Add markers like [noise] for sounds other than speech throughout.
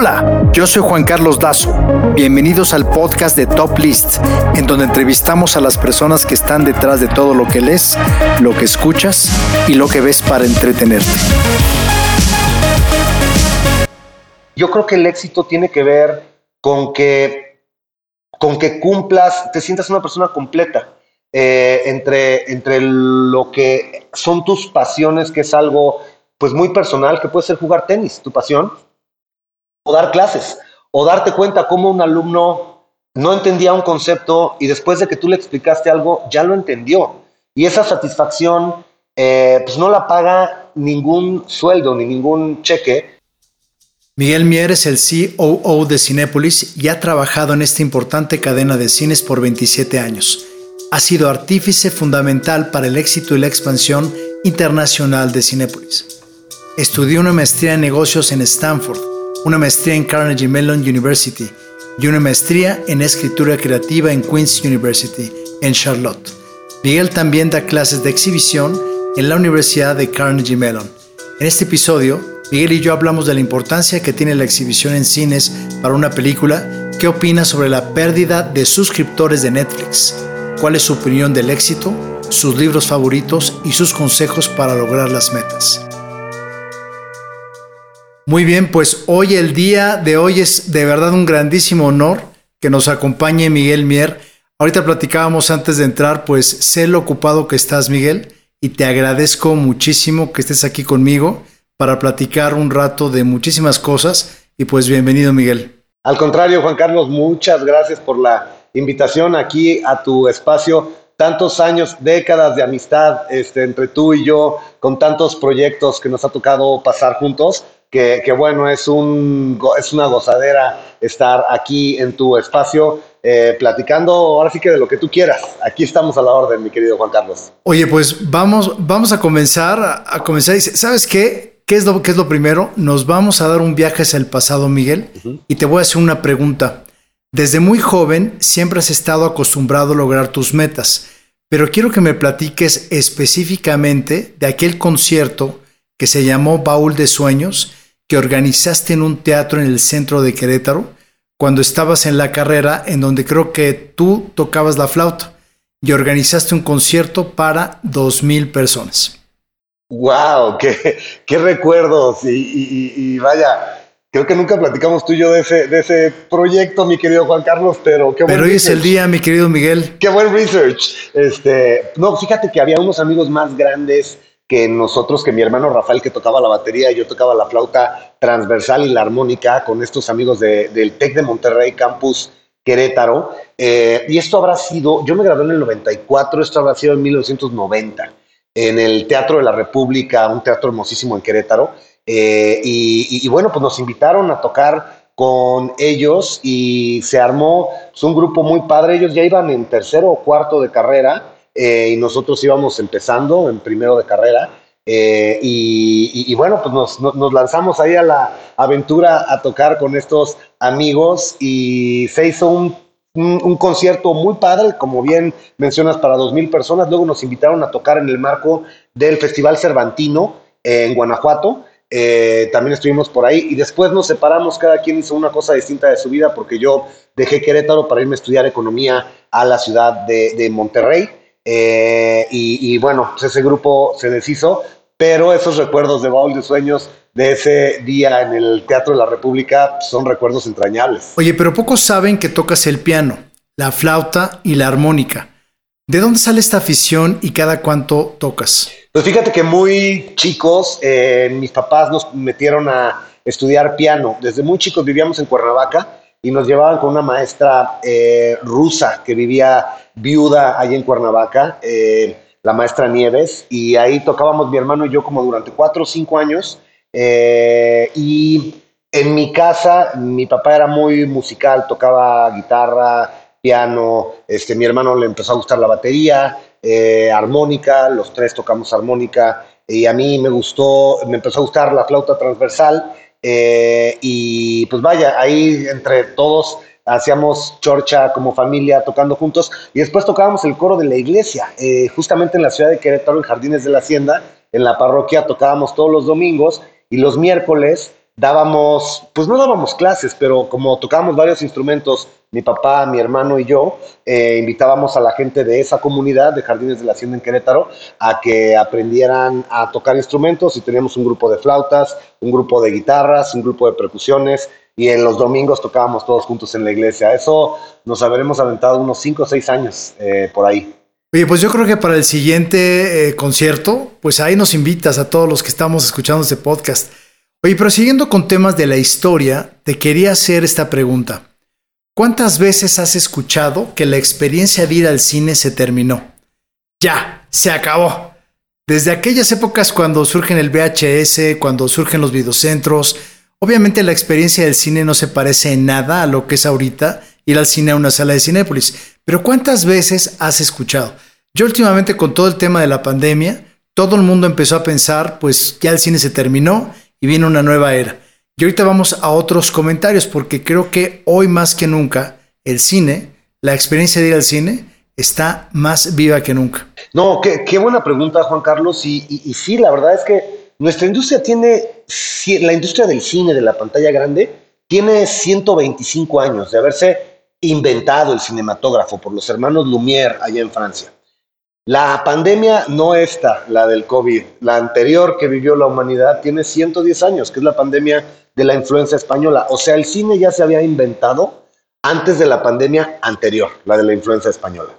Hola, yo soy Juan Carlos Dazo. Bienvenidos al podcast de Top List, en donde entrevistamos a las personas que están detrás de todo lo que lees, lo que escuchas y lo que ves para entretenerte. Yo creo que el éxito tiene que ver con que, con que cumplas, te sientas una persona completa. Eh, entre, entre lo que son tus pasiones, que es algo pues muy personal, que puede ser jugar tenis, tu pasión, o dar clases, o darte cuenta cómo un alumno no entendía un concepto y después de que tú le explicaste algo, ya lo entendió. Y esa satisfacción, eh, pues no la paga ningún sueldo ni ningún cheque. Miguel Mier es el COO de Cinépolis y ha trabajado en esta importante cadena de cines por 27 años. Ha sido artífice fundamental para el éxito y la expansión internacional de Cinépolis. Estudió una maestría en negocios en Stanford una maestría en Carnegie Mellon University y una maestría en escritura creativa en Queen's University, en Charlotte. Miguel también da clases de exhibición en la Universidad de Carnegie Mellon. En este episodio, Miguel y yo hablamos de la importancia que tiene la exhibición en cines para una película, qué opina sobre la pérdida de suscriptores de Netflix, cuál es su opinión del éxito, sus libros favoritos y sus consejos para lograr las metas. Muy bien, pues hoy el día de hoy es de verdad un grandísimo honor que nos acompañe Miguel Mier. Ahorita platicábamos antes de entrar, pues sé lo ocupado que estás, Miguel, y te agradezco muchísimo que estés aquí conmigo para platicar un rato de muchísimas cosas. Y pues bienvenido, Miguel. Al contrario, Juan Carlos, muchas gracias por la invitación aquí a tu espacio. Tantos años, décadas de amistad este, entre tú y yo, con tantos proyectos que nos ha tocado pasar juntos que, bueno, es, un, es una gozadera estar aquí en tu espacio eh, platicando ahora sí que de lo que tú quieras. Aquí estamos a la orden, mi querido Juan Carlos. Oye, pues vamos, vamos a comenzar, a, comenzar. ¿Sabes qué? ¿Qué es, lo, ¿Qué es lo primero? Nos vamos a dar un viaje hacia el pasado, Miguel, y te voy a hacer una pregunta. Desde muy joven siempre has estado acostumbrado a lograr tus metas, pero quiero que me platiques específicamente de aquel concierto que se llamó Baúl de Sueños que organizaste en un teatro en el centro de Querétaro cuando estabas en la carrera en donde creo que tú tocabas la flauta y organizaste un concierto para dos mil personas. ¡Wow! ¡Qué, qué recuerdos! Y, vaya, creo que nunca platicamos tú y yo de ese, de ese proyecto, mi querido Juan Carlos, pero qué Pero hoy es el día, mi querido Miguel. ¡Qué buen research! Este, no, fíjate que había unos amigos más grandes que nosotros, que mi hermano Rafael que tocaba la batería, yo tocaba la flauta transversal y la armónica con estos amigos del TEC de Monterrey Campus Querétaro. Eh, y esto habrá sido, yo me gradué en el 94, esto habrá sido en 1990, en el Teatro de la República, un teatro hermosísimo en Querétaro. Eh, y, bueno, pues nos invitaron a tocar con ellos y se armó pues, un grupo muy padre. Ellos ya iban en tercero o cuarto de carrera eh, y nosotros íbamos empezando en primero de carrera. Eh, y, bueno, pues nos, lanzamos ahí a la aventura a tocar con estos amigos y se hizo un, concierto muy padre, como bien mencionas, para dos mil personas. Luego nos invitaron a tocar en el marco del Festival Cervantino en Guanajuato. Eh, también estuvimos por ahí y después nos separamos, cada quien hizo una cosa distinta de su vida porque yo dejé Querétaro para irme a estudiar economía a la ciudad de, de Monterrey. Eh, y, bueno, pues ese grupo se deshizo, pero esos recuerdos de Baúl de Sueños de ese día en el Teatro de la República son recuerdos entrañables. Oye, pero pocos saben que tocas el piano, la flauta y la armónica. ¿De dónde sale esta afición y cada cuánto tocas? Pues fíjate que muy chicos, eh, mis papás nos metieron a estudiar piano. Desde muy chicos vivíamos en Cuernavaca y nos llevaban con una maestra eh, rusa que vivía viuda ahí en Cuernavaca, eh, la maestra Nieves, y ahí tocábamos mi hermano y yo como durante cuatro o cinco años. Eh, y en mi casa, mi papá era muy musical, tocaba guitarra, piano, este, mi hermano le empezó a gustar la batería, armónica, los tres tocamos armónica, y a mí me gustó, me empezó a gustar la flauta transversal, eh, y pues vaya, ahí entre todos hacíamos chorcha como familia tocando juntos y después tocábamos el coro de la iglesia, eh, justamente en la ciudad de Querétaro, en Jardines de la Hacienda, en la parroquia tocábamos todos los domingos y los miércoles dábamos, pues no dábamos clases, pero como tocábamos varios instrumentos, mi papá, mi hermano y yo, eh, invitábamos a la gente de esa comunidad de Jardines de la Hacienda en Querétaro a que aprendieran a tocar instrumentos y teníamos un grupo de flautas, un grupo de guitarras, un grupo de percusiones y en los domingos tocábamos todos juntos en la iglesia. Eso nos habremos aventado unos 5 o 6 años eh, por ahí. Oye, pues yo creo que para el siguiente eh, concierto, pues ahí nos invitas a todos los que estamos escuchando este podcast. Oye, pero siguiendo con temas de la historia, te quería hacer esta pregunta. ¿Cuántas veces has escuchado que la experiencia de ir al cine se terminó? Ya, se acabó. Desde aquellas épocas cuando surgen el VHS, cuando surgen los videocentros, obviamente la experiencia del cine no se parece en nada a lo que es ahorita ir al cine a una sala de Cinépolis. Pero ¿cuántas veces has escuchado? Yo últimamente con todo el tema de la pandemia, todo el mundo empezó a pensar, pues ya el cine se terminó y viene una nueva era. Y ahorita vamos a otros comentarios porque creo que hoy más que nunca el cine, la experiencia de ir al cine, está más viva que nunca. No, qué, buena pregunta, Juan Carlos. Y, y, sí, la verdad es que nuestra industria tiene, la industria del cine, de la pantalla grande, tiene 125 años de haberse inventado el cinematógrafo por los hermanos Lumière allá en Francia. La pandemia no esta, la del COVID, la anterior que vivió la humanidad tiene 110 años, que es la pandemia de la influenza española. O sea, el cine ya se había inventado antes de la pandemia anterior, la de la influenza española.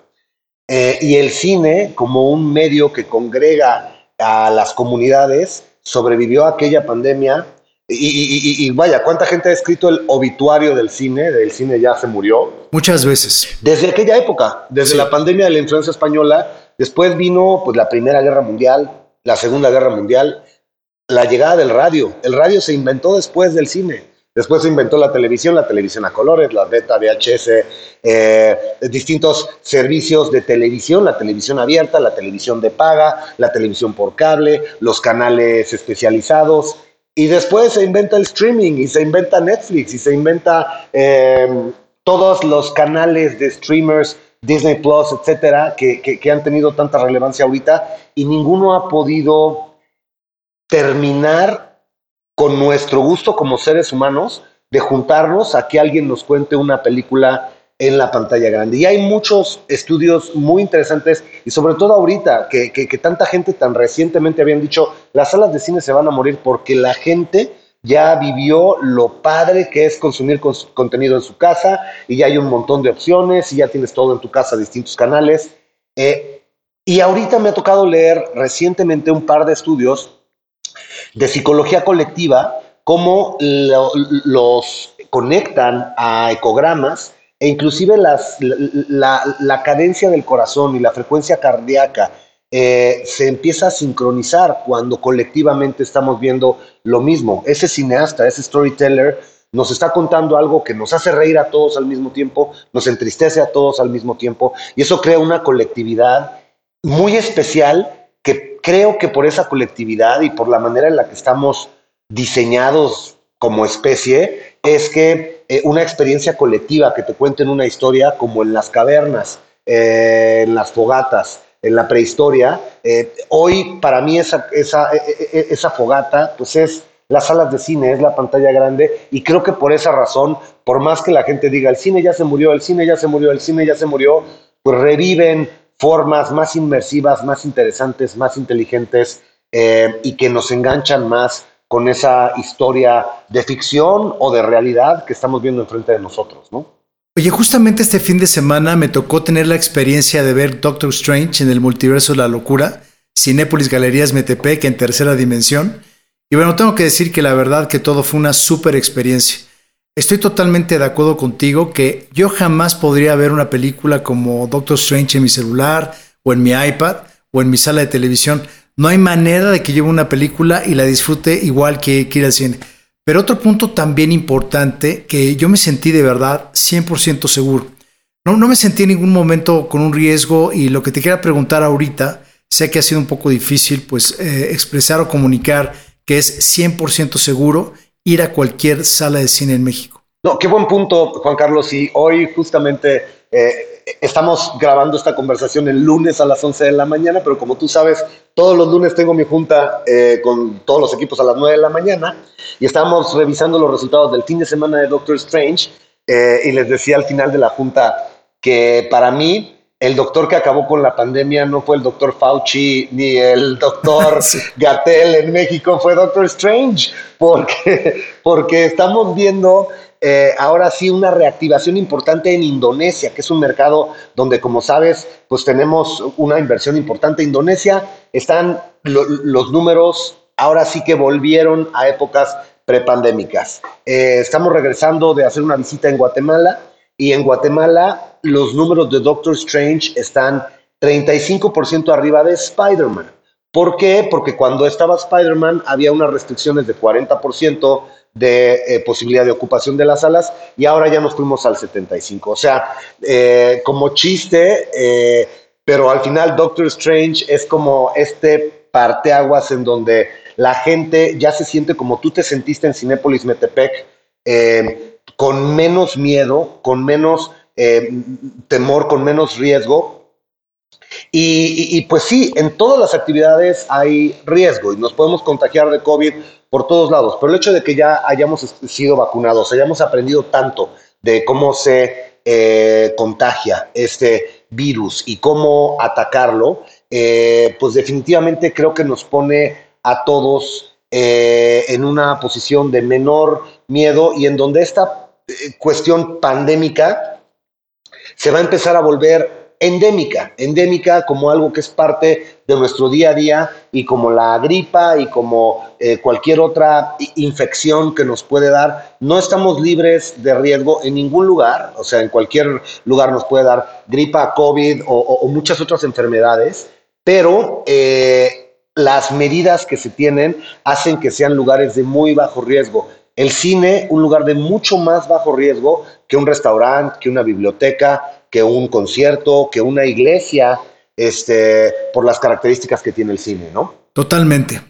Eh, y el cine, como un medio que congrega a las comunidades, sobrevivió a aquella pandemia. Y, y, vaya, ¿cuánta gente ha escrito el obituario del cine? Del cine ya se murió. Muchas veces. Desde aquella época, desde la pandemia de la influenza española, Después vino pues, la Primera Guerra Mundial, la Segunda Guerra Mundial, la llegada del radio. El radio se inventó después del cine. Después se inventó la televisión, la televisión a colores, la beta, VHS, eh, distintos servicios de televisión, la televisión abierta, la televisión de paga, la televisión por cable, los canales especializados. Y después se inventa el streaming y se inventa Netflix y se inventa eh, todos los canales de streamers Disney Plus, etcétera, que, han tenido tanta relevancia ahorita y ninguno ha podido terminar con nuestro gusto como seres humanos de juntarnos a que alguien nos cuente una película en la pantalla grande. Y hay muchos estudios muy interesantes y sobre todo ahorita que, que, tanta gente tan recientemente habían dicho, las salas de cine se van a morir porque la gente ya vivió lo padre que es consumir contenido en su casa y ya hay un montón de opciones y ya tienes todo en tu casa, distintos canales. Eh, y ahorita me ha tocado leer recientemente un par de estudios de psicología colectiva, cómo los conectan a ecogramas e inclusive las, la, la cadencia del corazón y la frecuencia cardíaca eh, se empieza a sincronizar cuando colectivamente estamos viendo lo mismo. Ese cineasta, ese storyteller, nos está contando algo que nos hace reír a todos al mismo tiempo, nos entristece a todos al mismo tiempo, y eso crea una colectividad muy especial que creo que por esa colectividad y por la manera en la que estamos diseñados como especie, es que eh, una experiencia colectiva, que te cuenten una historia como en las cavernas, eh, en las fogatas, en la prehistoria. Eh, hoy para mí esa, esa, e, e, e, esa fogata pues es las salas de cine, es la pantalla grande y creo que por esa razón, por más que la gente diga el cine ya se murió, el cine ya se murió, el cine ya se murió, pues reviven formas más inmersivas, más interesantes, más inteligentes eh, y que nos enganchan más con esa historia de ficción o de realidad que estamos viendo enfrente de nosotros, ¿no? Oye, justamente este fin de semana me tocó tener la experiencia de ver Doctor Strange en el multiverso de la locura, Cinépolis Galerías Metepec en tercera dimensión. Y bueno, tengo que decir que la verdad que todo fue una súper experiencia. Estoy totalmente de acuerdo contigo que yo jamás podría ver una película como Doctor Strange en mi celular o en mi iPad o en mi sala de televisión. No hay manera de que lleve una película y la disfrute igual que, que ir al cine. Pero otro punto también importante que yo me sentí de verdad 100% seguro. No, no me sentí en ningún momento con un riesgo y lo que te quiero preguntar ahorita, sé que ha sido un poco difícil pues eh, expresar o comunicar que es 100% seguro ir a cualquier sala de cine en México. No, qué buen punto, Juan Carlos. Y hoy justamente eh, estamos grabando esta conversación el lunes a las 11 de la mañana, pero como tú sabes, todos los lunes tengo mi junta eh, con todos los equipos a las 9 de la mañana y estamos revisando los resultados del fin de semana de Doctor Strange eh, y les decía al final de la junta que para mí el doctor que acabó con la pandemia no fue el doctor Fauci ni el doctor [laughs] Gatel en México, fue Doctor Strange, porque, porque estamos viendo eh, ahora sí una reactivación importante en Indonesia, que es un mercado donde, como sabes, pues tenemos una inversión importante. Indonesia están los números, ahora sí que volvieron a épocas prepandémicas. Eh, estamos regresando de hacer una visita en Guatemala y en Guatemala los números de Doctor Strange están 35% arriba de Spider-Man. ¿Por qué? Porque cuando estaba Spider-Man había unas restricciones de 40% de eh, posibilidad de ocupación de las salas y ahora ya nos fuimos al 75%. O sea, eh, como chiste, eh, pero al final Doctor Strange es como este parteaguas en donde la gente ya se siente como tú te sentiste en Cinépolis Metepec, con menos miedo, con menos temor, con menos riesgo. Y, pues sí, en todas las actividades hay riesgo y nos podemos contagiar de COVID por todos lados, pero el hecho de que ya hayamos sido vacunados, hayamos aprendido tanto de cómo se eh, contagia este virus y cómo atacarlo, eh, pues definitivamente creo que nos pone a todos en una posición de menor miedo y en donde esta cuestión pandémica se va a empezar a volver endémica, endémica como algo que es parte de nuestro día a día y como la gripa y como eh, cualquier otra infección que nos puede dar, no estamos libres de riesgo en ningún lugar, o sea, en cualquier lugar nos puede dar gripa, COVID o, muchas otras enfermedades, pero eh, las medidas que se tienen hacen que sean lugares de muy bajo riesgo. El cine, un lugar de mucho más bajo riesgo que un restaurante, que una biblioteca, que un concierto, que una iglesia, este, por las características que tiene el cine, ¿no? Totalmente.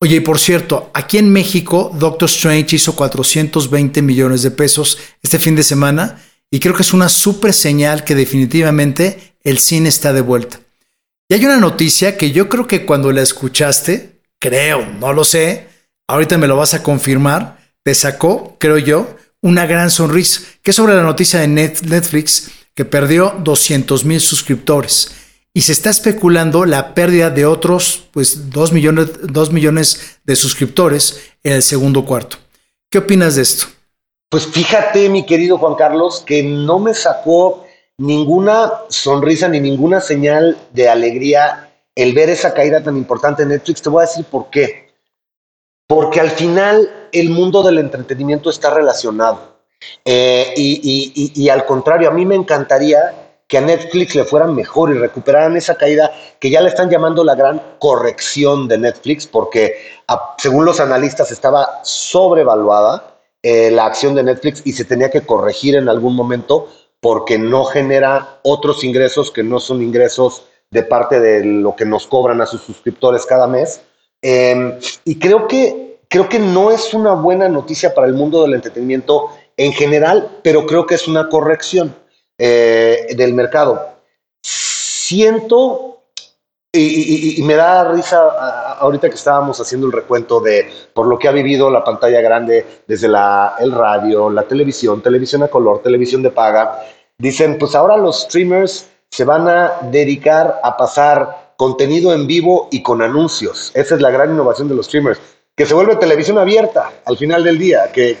Oye, y por cierto, aquí en México, Doctor Strange hizo 420 millones de pesos este fin de semana y creo que es una súper señal que definitivamente el cine está de vuelta. Y hay una noticia que yo creo que cuando la escuchaste, creo, no lo sé, ahorita me lo vas a confirmar, te sacó, creo yo, una gran sonrisa, que es sobre la noticia de Netflix que perdió 200 mil suscriptores y se está especulando la pérdida de otros pues 2 millones, 2 millones de suscriptores en el segundo cuarto. ¿Qué opinas de esto? Pues fíjate, mi querido Juan Carlos, que no me sacó ninguna sonrisa ni ninguna señal de alegría el ver esa caída tan importante en Netflix. Te voy a decir por qué. Porque al final el mundo del entretenimiento está relacionado. Eh, y, al contrario, a mí me encantaría que a Netflix le fuera mejor y recuperaran esa caída que ya le están llamando la gran corrección de Netflix, porque según los analistas estaba sobrevaluada eh, la acción de Netflix y se tenía que corregir en algún momento porque no genera otros ingresos que no son ingresos de parte de lo que nos cobran a sus suscriptores cada mes. Em, y creo que, creo que no es una buena noticia para el mundo del entretenimiento en general, pero creo que es una corrección eh, del mercado. Siento, y, me da risa ahorita que estábamos haciendo el recuento de por lo que ha vivido la pantalla grande desde la, el radio, la televisión, televisión a color, televisión de paga. Dicen, pues ahora los streamers se van a dedicar a pasar contenido en vivo y con anuncios. Esa es la gran innovación de los streamers, que se vuelve televisión abierta al final del día, que,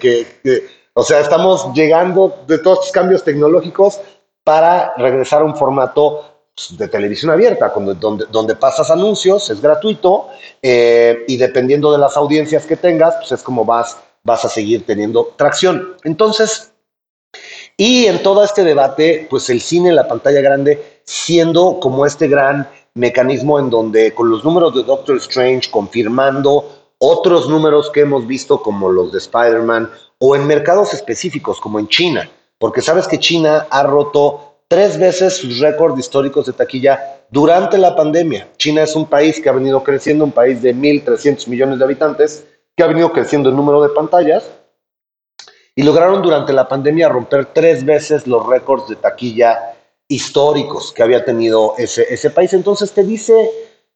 o sea, estamos llegando de todos estos cambios tecnológicos para regresar a un formato pues, de televisión abierta, donde, donde, pasas anuncios, es gratuito, eh, y dependiendo de las audiencias que tengas, pues es como vas, vas a seguir teniendo tracción. Entonces, y en todo este debate, pues el cine la pantalla grande siendo como este gran mecanismo en donde con los números de Doctor Strange confirmando otros números que hemos visto como los de Spider-Man o en mercados específicos como en China, porque sabes que China ha roto tres veces sus récords históricos de taquilla durante la pandemia. China es un país que ha venido creciendo, un país de 1.300 millones de habitantes, que ha venido creciendo el número de pantallas y lograron durante la pandemia romper tres veces los récords de taquilla históricos que había tenido ese, ese país. Entonces te dice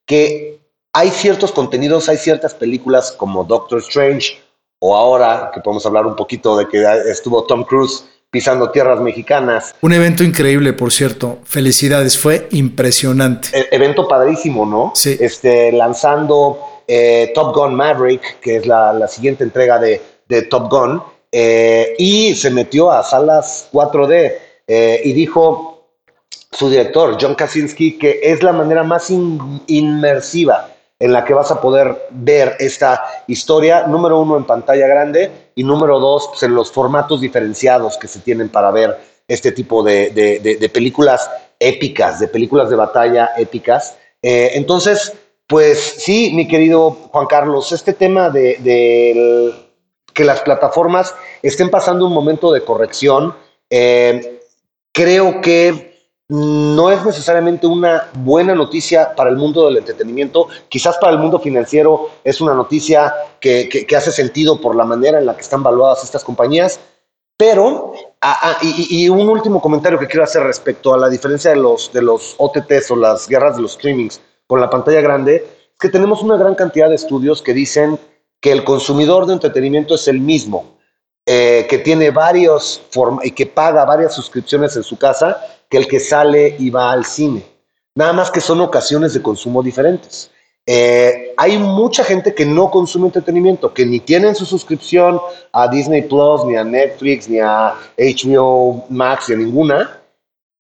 que hay ciertos contenidos, hay ciertas películas como Doctor Strange o ahora que podemos hablar un poquito de que estuvo Tom Cruise pisando tierras mexicanas. Un evento increíble, por cierto. Felicidades, fue impresionante. E evento padrísimo, ¿no? Sí. Este, lanzando eh, Top Gun Maverick, que es la, la siguiente entrega de, de Top Gun, eh, y se metió a salas 4D eh, y dijo su director, John Kaczynski, que es la manera más in inmersiva en la que vas a poder ver esta historia, número uno en pantalla grande y número dos pues, en los formatos diferenciados que se tienen para ver este tipo de, películas épicas, de películas de batalla épicas. Eh, entonces, pues sí, mi querido Juan Carlos, este tema de, de que las plataformas estén pasando un momento de corrección, eh, creo que no es necesariamente una buena noticia para el mundo del entretenimiento, quizás para el mundo financiero es una noticia que, hace sentido por la manera en la que están valuadas estas compañías, pero, y, y, un último comentario que quiero hacer respecto a la diferencia de los, de los OTTs o las guerras de los streamings con la pantalla grande, es que tenemos una gran cantidad de estudios que dicen que el consumidor de entretenimiento es el mismo, eh, que tiene varios y que paga varias suscripciones en su casa que el que sale y va al cine. Nada más que son ocasiones de consumo diferentes. Eh, hay mucha gente que no consume entretenimiento, que ni tienen su suscripción a Disney Plus, ni a Netflix, ni a HBO Max, ni a ninguna,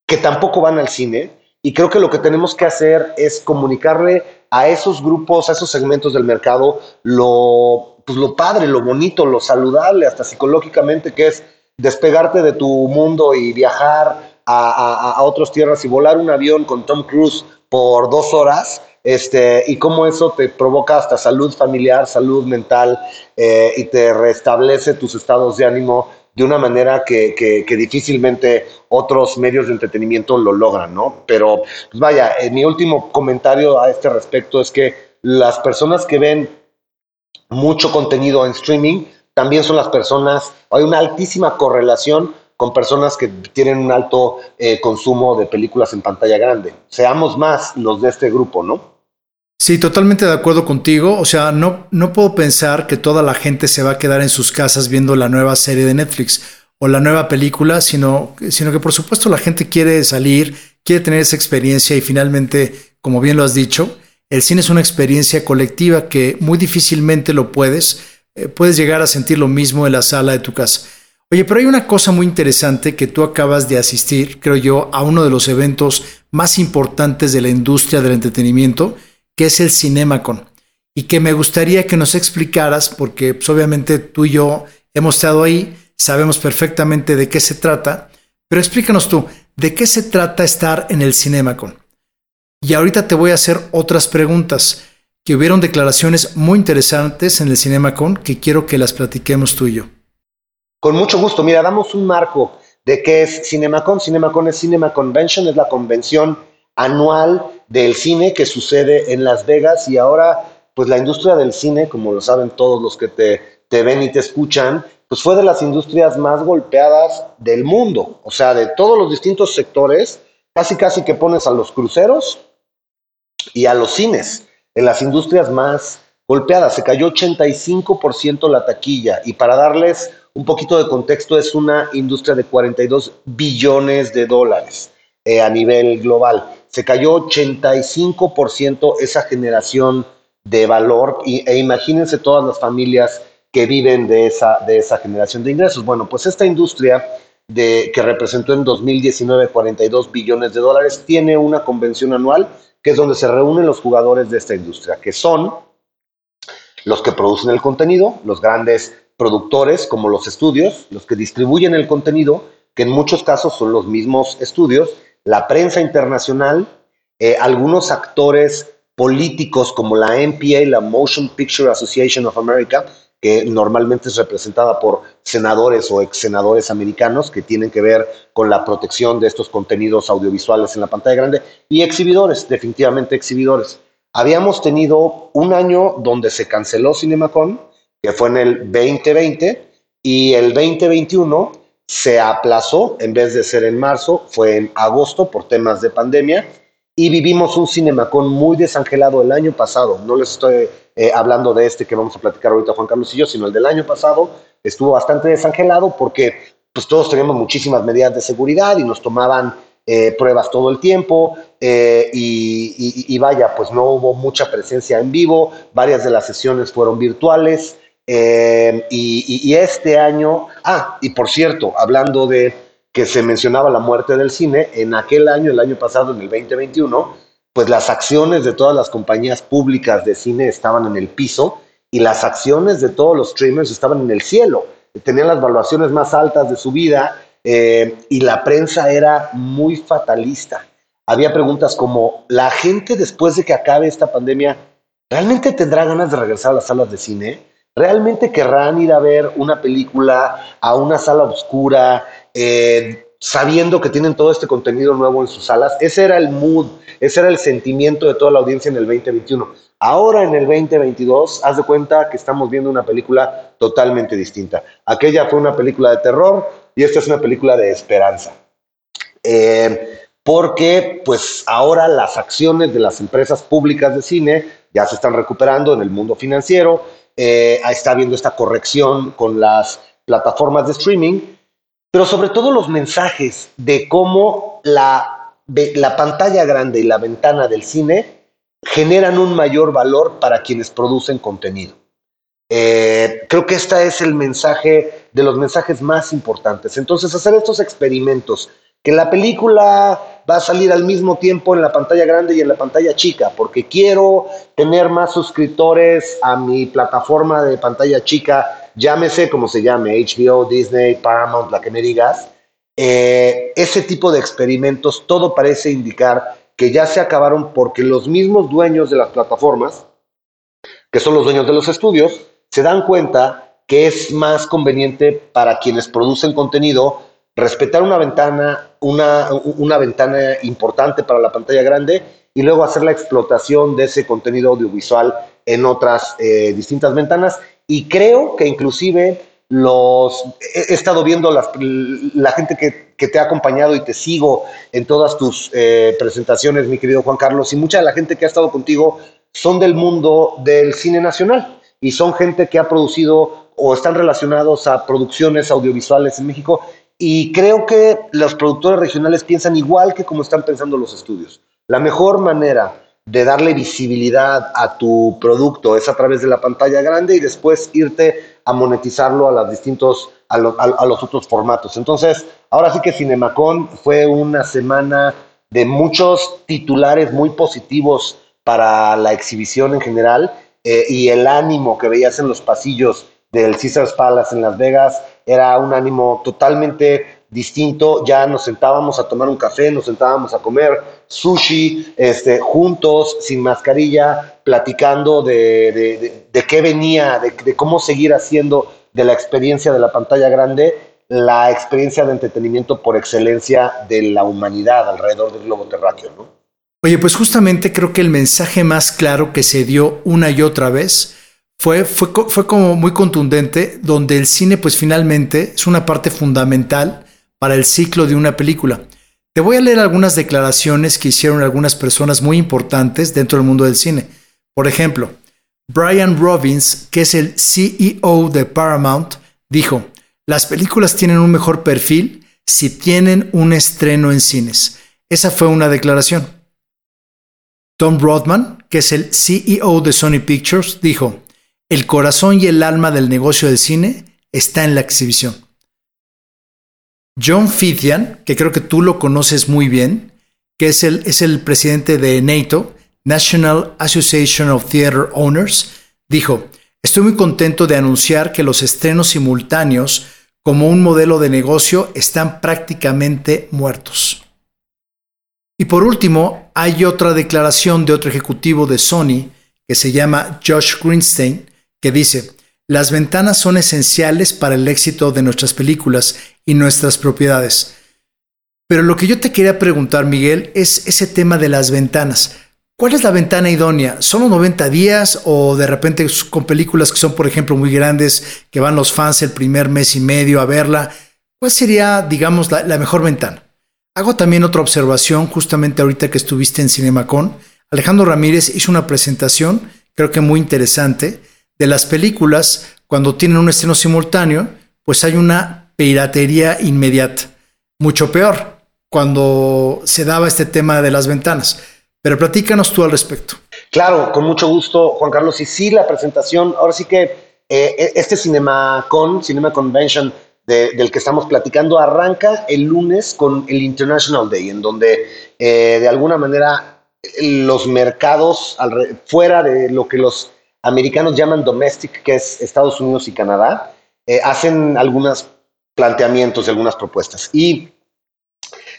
que tampoco van al cine. Y creo que lo que tenemos que hacer es comunicarle a esos grupos, a esos segmentos del mercado, lo, pues lo padre, lo bonito, lo saludable, hasta psicológicamente, que es despegarte de tu mundo y viajar a, a, otras tierras y volar un avión con Tom Cruise por dos horas, este, y cómo eso te provoca hasta salud familiar, salud mental, eh, y te restablece tus estados de ánimo de una manera que, que, que, difícilmente otros medios de entretenimiento lo logran, ¿no? Pero, pues vaya, eh, mi último comentario a este respecto es que las personas que ven mucho contenido en streaming también son las personas, hay una altísima correlación con personas que tienen un alto eh, consumo de películas en pantalla grande. Seamos más los de este grupo, ¿no? Sí, totalmente de acuerdo contigo. O sea, no, no puedo pensar que toda la gente se va a quedar en sus casas viendo la nueva serie de Netflix o la nueva película, sino, sino que por supuesto la gente quiere salir, quiere tener esa experiencia y finalmente, como bien lo has dicho, el cine es una experiencia colectiva que muy difícilmente lo puedes, eh, puedes llegar a sentir lo mismo en la sala de tu casa. Oye, pero hay una cosa muy interesante que tú acabas de asistir, creo yo, a uno de los eventos más importantes de la industria del entretenimiento, que es el CinemaCon. Y que me gustaría que nos explicaras, porque pues, obviamente tú y yo hemos estado ahí, sabemos perfectamente de qué se trata, pero explícanos tú, ¿de qué se trata estar en el CinemaCon? Y ahorita te voy a hacer otras preguntas, que hubieron declaraciones muy interesantes en el CinemaCon que quiero que las platiquemos tú y yo. Con mucho gusto. Mira, damos un marco de qué es CinemaCon. CinemaCon es Cinema Convention, es la convención anual del cine que sucede en Las Vegas y ahora, pues la industria del cine, como lo saben todos los que te, te ven y te escuchan, pues fue de las industrias más golpeadas del mundo. O sea, de todos los distintos sectores, casi casi que pones a los cruceros y a los cines en las industrias más golpeadas. Se cayó 85% la taquilla y para darles un poquito de contexto, es una industria de 42 billones de dólares eh, a nivel global. Se cayó 85% esa generación de valor y, e imagínense todas las familias que viven de esa, de esa generación de ingresos. Bueno, pues esta industria de, que representó en 2019 42 billones de dólares tiene una convención anual que es donde se reúnen los jugadores de esta industria, que son los que producen el contenido, los grandes productores como los estudios, los que distribuyen el contenido, que en muchos casos son los mismos estudios, la prensa internacional, eh, algunos actores políticos como la MPA, la Motion Picture Association of America, que normalmente es representada por senadores o ex senadores americanos que tienen que ver con la protección de estos contenidos audiovisuales en la pantalla grande, y exhibidores, definitivamente exhibidores. Habíamos tenido un año donde se canceló CinemaCon, que fue en el 2020, y el 2021 se aplazó, en vez de ser en marzo, fue en agosto por temas de pandemia y vivimos un Cinemacón muy desangelado el año pasado. No les estoy eh, hablando de este que vamos a platicar ahorita Juan Carlos y yo, sino el del año pasado estuvo bastante desangelado porque pues todos teníamos muchísimas medidas de seguridad y nos tomaban eh, pruebas todo el tiempo eh, y, vaya, pues no hubo mucha presencia en vivo, varias de las sesiones fueron virtuales y este año, ah, y por cierto, hablando de que se mencionaba la muerte del cine, en aquel año, el año pasado, en el 2021, pues las acciones de todas las compañías públicas de cine estaban en el piso y las acciones de todos los streamers estaban en el cielo. Tenían las valuaciones más altas de su vida eh, y la prensa era muy fatalista. Había preguntas como, ¿la gente después de que acabe esta pandemia realmente tendrá ganas de regresar a las salas de cine? ¿Realmente querrán ir a ver una película a una sala oscura? Eh, sabiendo que tienen todo este contenido nuevo en sus salas. Ese era el mood, ese era el sentimiento de toda la audiencia en el 2021. Ahora en el 2022, haz de cuenta que estamos viendo una película totalmente distinta. Aquella fue una película de terror y esta es una película de esperanza. Eh, porque pues ahora las acciones de las empresas públicas de cine ya se están recuperando en el mundo financiero, eh, está habiendo esta corrección con las plataformas de streaming pero sobre todo los mensajes de cómo la, la pantalla grande y la ventana del cine generan un mayor valor para quienes producen contenido. Eh, creo que este es el mensaje de los mensajes más importantes. Entonces, hacer estos experimentos, que la película va a salir al mismo tiempo en la pantalla grande y en la pantalla chica, porque quiero tener más suscriptores a mi plataforma de pantalla chica llámese como se llame, HBO, Disney, Paramount, la que me digas, eh, ese tipo de experimentos, todo parece indicar que ya se acabaron porque los mismos dueños de las plataformas, que son los dueños de los estudios, se dan cuenta que es más conveniente para quienes producen contenido respetar una ventana, una, una ventana importante para la pantalla grande y luego hacer la explotación de ese contenido audiovisual en otras eh, distintas ventanas y creo que inclusive los he, estado viendo la gente que, te ha acompañado y te sigo en todas tus eh, presentaciones, mi querido Juan Carlos, y mucha de la gente que ha estado contigo son del mundo del cine nacional y son gente que ha producido o están relacionados a producciones audiovisuales en México y creo que los productores regionales piensan igual que como están pensando los estudios. La mejor manera de darle visibilidad a tu producto es a través de la pantalla grande y después irte a monetizarlo a los distintos a, los otros formatos. Entonces, ahora sí que Cinemacon fue una semana de muchos titulares muy positivos para la exhibición en general eh, y el ánimo que veías en los pasillos del Caesars Palace en Las Vegas era un ánimo totalmente distinto, ya nos sentábamos a tomar un café, nos sentábamos a comer sushi, este, juntos, sin mascarilla, platicando de, qué venía, de, cómo seguir haciendo de la experiencia de la pantalla grande la experiencia de entretenimiento por excelencia de la humanidad alrededor del globo terráqueo, ¿no? Oye, pues justamente creo que el mensaje más claro que se dio una y otra vez fue, fue, fue como muy contundente, donde el cine pues finalmente es una parte fundamental para el ciclo de una película. Te voy a leer algunas declaraciones que hicieron algunas personas muy importantes dentro del mundo del cine. Por ejemplo, Brian Robbins, que es el CEO de Paramount, dijo, las películas tienen un mejor perfil si tienen un estreno en cines. Esa fue una declaración. Tom Broadman, que es el CEO de Sony Pictures, dijo, el corazón y el alma del negocio del cine está en la exhibición. John Fithian, que creo que tú lo conoces muy bien, que es el, es el presidente de NATO, National Association of Theater Owners, dijo, estoy muy contento de anunciar que los estrenos simultáneos como un modelo de negocio están prácticamente muertos. Y por último, hay otra declaración de otro ejecutivo de Sony que se llama Josh Greenstein, que dice, las ventanas son esenciales para el éxito de nuestras películas y nuestras propiedades. Pero lo que yo te quería preguntar, Miguel, es ese tema de las ventanas. ¿Cuál es la ventana idónea? ¿Son los 90 días o de repente con películas que son, por ejemplo, muy grandes, que van los fans el primer mes y medio a verla? ¿Cuál sería, digamos, la, la mejor ventana? Hago también otra observación, justamente ahorita que estuviste en CinemaCon. Alejandro Ramírez hizo una presentación, creo que muy interesante, de las películas cuando tienen un estreno simultáneo, pues hay una piratería inmediata. Mucho peor cuando se daba este tema de las ventanas. Pero platícanos tú al respecto. Claro, con mucho gusto, Juan Carlos. Y sí, la presentación, ahora sí que eh, este CinemaCon, Cinema Convention del que estamos platicando, arranca el lunes con el International Day, en donde eh, de alguna manera los mercados fuera de lo que los americanos llaman domestic, que es Estados Unidos y Canadá, eh, hacen algunos planteamientos y algunas propuestas. Y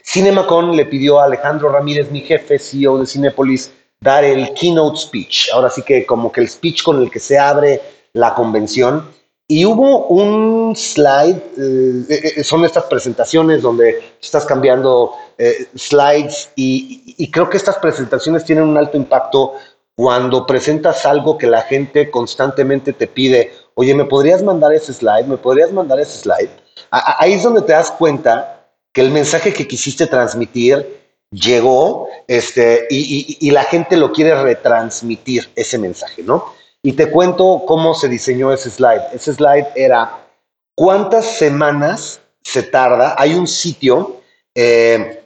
CinemaCon le pidió a Alejandro Ramírez, mi jefe, CEO de Cinepolis, dar el keynote speech. Ahora sí que como que el speech con el que se abre la convención. Y hubo un slide, eh, eh, son estas presentaciones donde estás cambiando eh, slides y, creo que estas presentaciones tienen un alto impacto cuando presentas algo que la gente constantemente te pide, oye, ¿me podrías mandar ese slide? ¿Me podrías mandar ese slide? Ahí es donde te das cuenta que el mensaje que quisiste transmitir llegó este, y, y, y la gente lo quiere retransmitir, ese mensaje, ¿no? Y te cuento cómo se diseñó ese slide. Ese slide era cuántas semanas se tarda. Hay un sitio eh,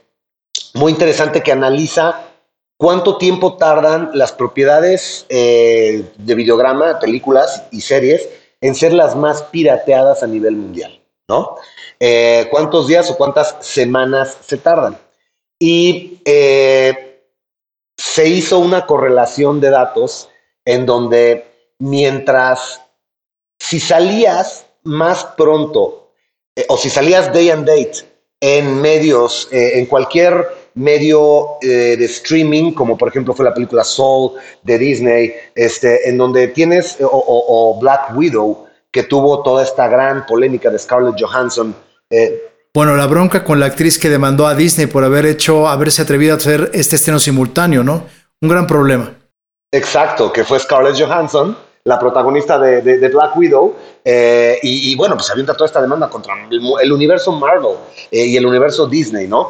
muy interesante que analiza cuánto tiempo tardan las propiedades eh, de videograma, películas y series en ser las más pirateadas a nivel mundial, ¿no? Eh, ¿Cuántos días o cuántas semanas se tardan? Y se hizo una correlación de datos en donde mientras si salías más pronto eh, o si salías day and date en medios, eh, en cualquier medio eh, de streaming, como por ejemplo fue la película Soul de Disney, este, en donde tienes, o, o, Black Widow, que tuvo toda esta gran polémica de Scarlett Johansson. bueno, la bronca con la actriz que demandó a Disney por haber hecho, haberse atrevido a hacer este estreno simultáneo, ¿no? Un gran problema. Exacto, que fue Scarlett Johansson la protagonista de, Black Widow, eh, y, bueno, pues avienta toda esta demanda contra el, universo Marvel eh, y el universo Disney, ¿no?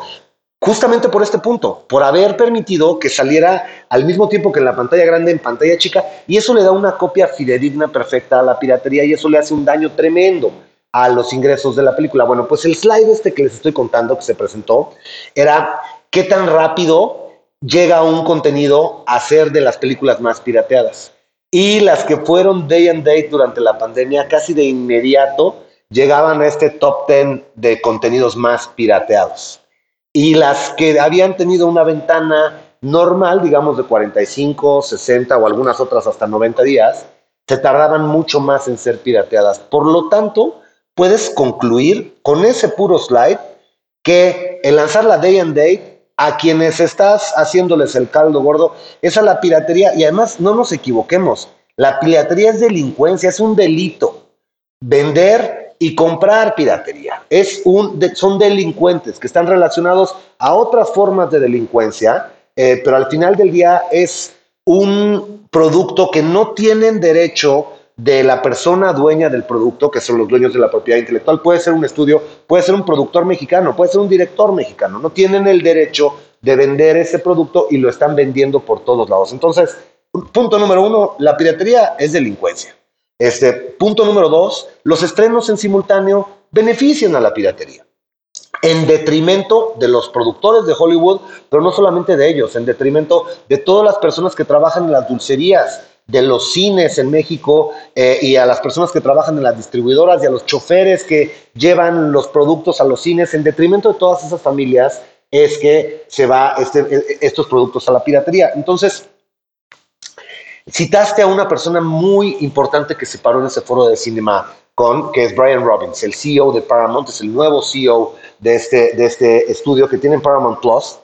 Justamente por este punto, por haber permitido que saliera al mismo tiempo que en la pantalla grande, en pantalla chica, y eso le da una copia fidedigna perfecta a la piratería y eso le hace un daño tremendo a los ingresos de la película. Bueno, pues el slide este que les estoy contando que se presentó era qué tan rápido llega un contenido a ser de las películas más pirateadas. Y las que fueron day and date durante la pandemia, casi de inmediato llegaban a este top 10 de contenidos más pirateados. Y las que habían tenido una ventana normal, digamos de 45, 60 o algunas otras hasta 90 días, se tardaban mucho más en ser pirateadas. Por lo tanto, puedes concluir con ese puro slide que el lanzar la day and date a quienes estás haciéndoles el caldo gordo es a la piratería. Y además, no nos equivoquemos, la piratería es delincuencia, es un delito. Vender y comprar piratería es un, son delincuentes que están relacionados a otras formas de delincuencia, eh, pero al final del día es un producto que no tienen derecho de la persona dueña del producto, que son los dueños de la propiedad intelectual, puede ser un estudio, puede ser un productor mexicano, puede ser un director mexicano, no tienen el derecho de vender ese producto y lo están vendiendo por todos lados. Entonces, punto número uno, la piratería es delincuencia. Este, punto número dos, los estrenos en simultáneo benefician a la piratería en detrimento de los productores de Hollywood, pero no solamente de ellos, en detrimento de todas las personas que trabajan en las dulcerías, de los cines en México eh, y a las personas que trabajan en las distribuidoras y a los choferes que llevan los productos a los cines, en detrimento de todas esas familias, es que se va este, estos productos a la piratería. Entonces, citaste a una persona muy importante que se paró en ese foro de cinema con, que es Brian Robbins, el CEO de Paramount, es el nuevo CEO de este, de este estudio que tiene Paramount Plus.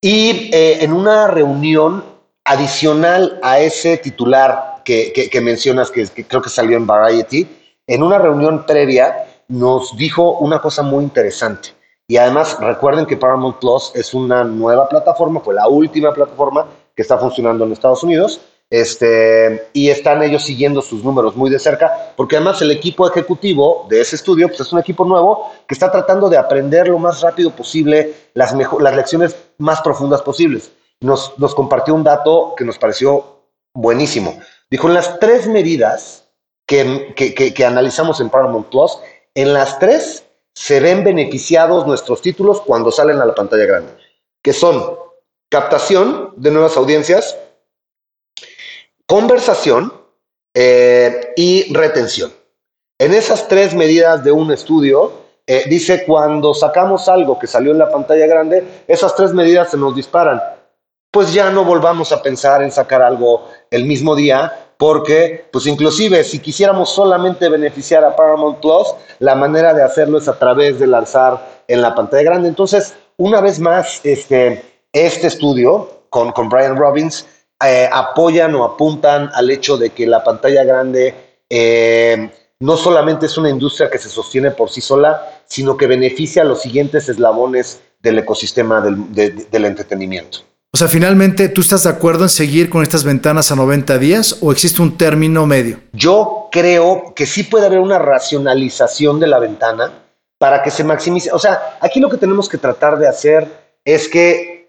Y eh, en una reunión adicional a ese titular que, mencionas, que, creo que salió en Variety, en una reunión previa nos dijo una cosa muy interesante. Y además recuerden que Paramount Plus es una nueva plataforma, fue la última plataforma que está funcionando en Estados Unidos, este, y están ellos siguiendo sus números muy de cerca, porque además el equipo ejecutivo de ese estudio pues es un equipo nuevo que está tratando de aprender lo más rápido posible las, las lecciones más profundas posibles. Nos, nos compartió un dato que nos pareció buenísimo. Dijo, en las tres medidas que, que, que analizamos en Paramount Plus, en las tres se ven beneficiados nuestros títulos cuando salen a la pantalla grande, que son captación de nuevas audiencias, conversación eh, y retención. En esas tres medidas de un estudio, eh, dice cuando sacamos algo que salió en la pantalla grande, esas tres medidas se nos disparan. Pues ya no volvamos a pensar en sacar algo el mismo día, porque pues inclusive si quisiéramos solamente beneficiar a Paramount Plus, la manera de hacerlo es a través de lanzar en la pantalla grande. Entonces, una vez más, este, este estudio con, con Brian Robbins eh, apoyan o apuntan al hecho de que la pantalla grande eh, no solamente es una industria que se sostiene por sí sola, sino que beneficia a los siguientes eslabones del ecosistema del, del entretenimiento. O sea, finalmente, ¿tú estás de acuerdo en seguir con estas ventanas a 90 días o existe un término medio? Yo creo que sí puede haber una racionalización de la ventana para que se maximice. O sea, aquí lo que tenemos que tratar de hacer es que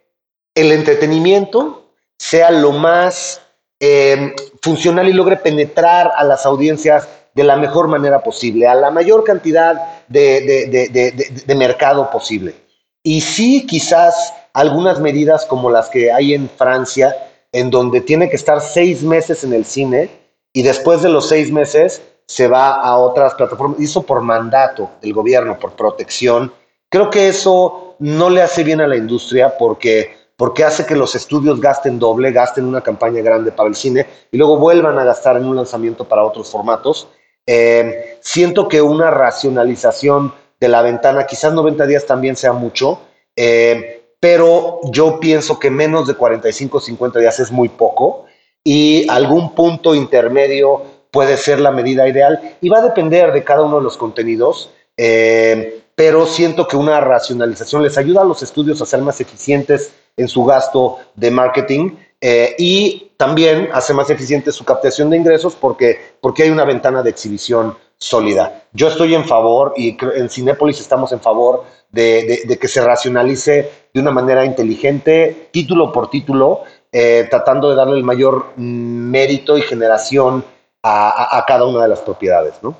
el entretenimiento sea lo más em, funcional y logre penetrar a las audiencias de la mejor manera posible, a la mayor cantidad de, mercado posible. Y sí, quizás algunas medidas como las que hay en Francia, en donde tiene que estar seis meses en el cine y después de los seis meses se va a otras plataformas, hizo por mandato del gobierno, por protección. Creo que eso no le hace bien a la industria porque porque hace que los estudios gasten doble, gasten una campaña grande para el cine y luego vuelvan a gastar en un lanzamiento para otros formatos. Eh, siento que una racionalización de la ventana, quizás 90 días también sea mucho, eh, pero yo pienso que menos de 45 o 50 días es muy poco y algún punto intermedio puede ser la medida ideal y va a depender de cada uno de los contenidos. Eh, pero siento que una racionalización les ayuda a los estudios a ser más eficientes en su gasto de marketing eh, y también hace más eficiente su captación de ingresos porque, porque hay una ventana de exhibición sólida. Yo estoy en favor y en Cinépolis estamos en favor de, que se racionalice de una manera inteligente, título por título, eh, tratando de darle el mayor mérito y generación a, cada una de las propiedades, ¿no?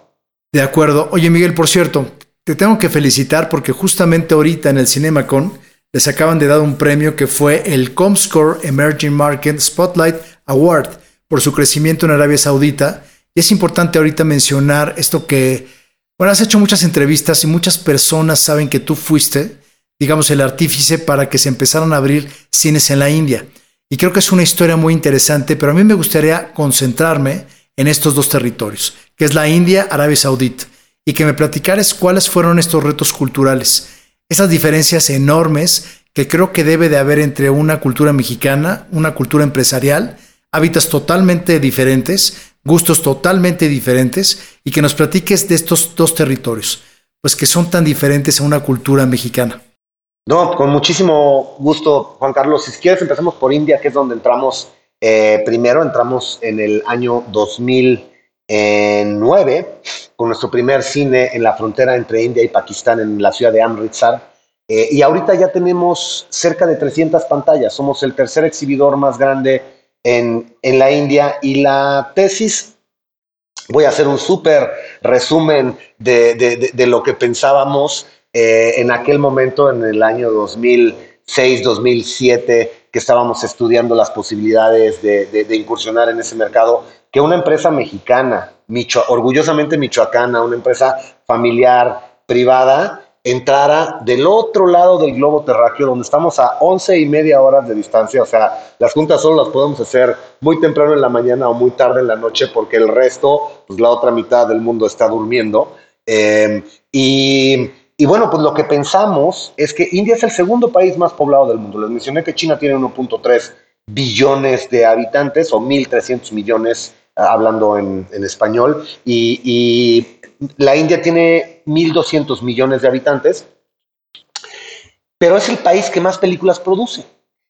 De acuerdo. Oye, Miguel, por cierto, te tengo que felicitar porque justamente ahorita en el CinemaCon les acaban de dar un premio que fue el Comscore Emerging Market Spotlight Award por su crecimiento en Arabia Saudita. Y es importante ahorita mencionar esto que, bueno, has hecho muchas entrevistas y muchas personas saben que tú fuiste, digamos, el artífice para que se empezaran a abrir cines en la India. Y creo que es una historia muy interesante, pero a mí me gustaría concentrarme en estos dos territorios, que es la India, Arabia Saudita, y que me platicaras cuáles fueron estos retos culturales esas diferencias enormes que creo que debe de haber entre una cultura mexicana, una cultura empresarial, hábitats totalmente diferentes, gustos totalmente diferentes, y que nos platiques de estos dos territorios, pues que son tan diferentes a una cultura mexicana. No, con muchísimo gusto, Juan Carlos. Si quieres, empezamos por India, que es donde entramos eh, primero. Entramos en el año 2009 con nuestro primer cine en la frontera entre India y Pakistán en la ciudad de Amritsar. Eh, y ahorita ya tenemos cerca de 300 pantallas. Somos el tercer exhibidor más grande en, en la India. Y la tesis, voy a hacer un súper resumen de, de, de, lo que pensábamos eh, en aquel momento, en el año 2006, 2007, que estábamos estudiando las posibilidades de incursionar en ese mercado, que una empresa mexicana orgullosamente michoacana, una empresa familiar, privada, entrara del otro lado del globo terráqueo, donde estamos a once y media horas de distancia. O sea, las juntas solo las podemos hacer muy temprano en la mañana o muy tarde en la noche, porque el resto, pues la otra mitad del mundo está durmiendo. Em, y, y, bueno, pues lo que pensamos es que India es el segundo país más poblado del mundo. Les mencioné que China tiene 1.3 billones de habitantes o 1.300 millones hablando en, español, y, la India tiene 1.200 millones de habitantes, pero es el país que más películas produce.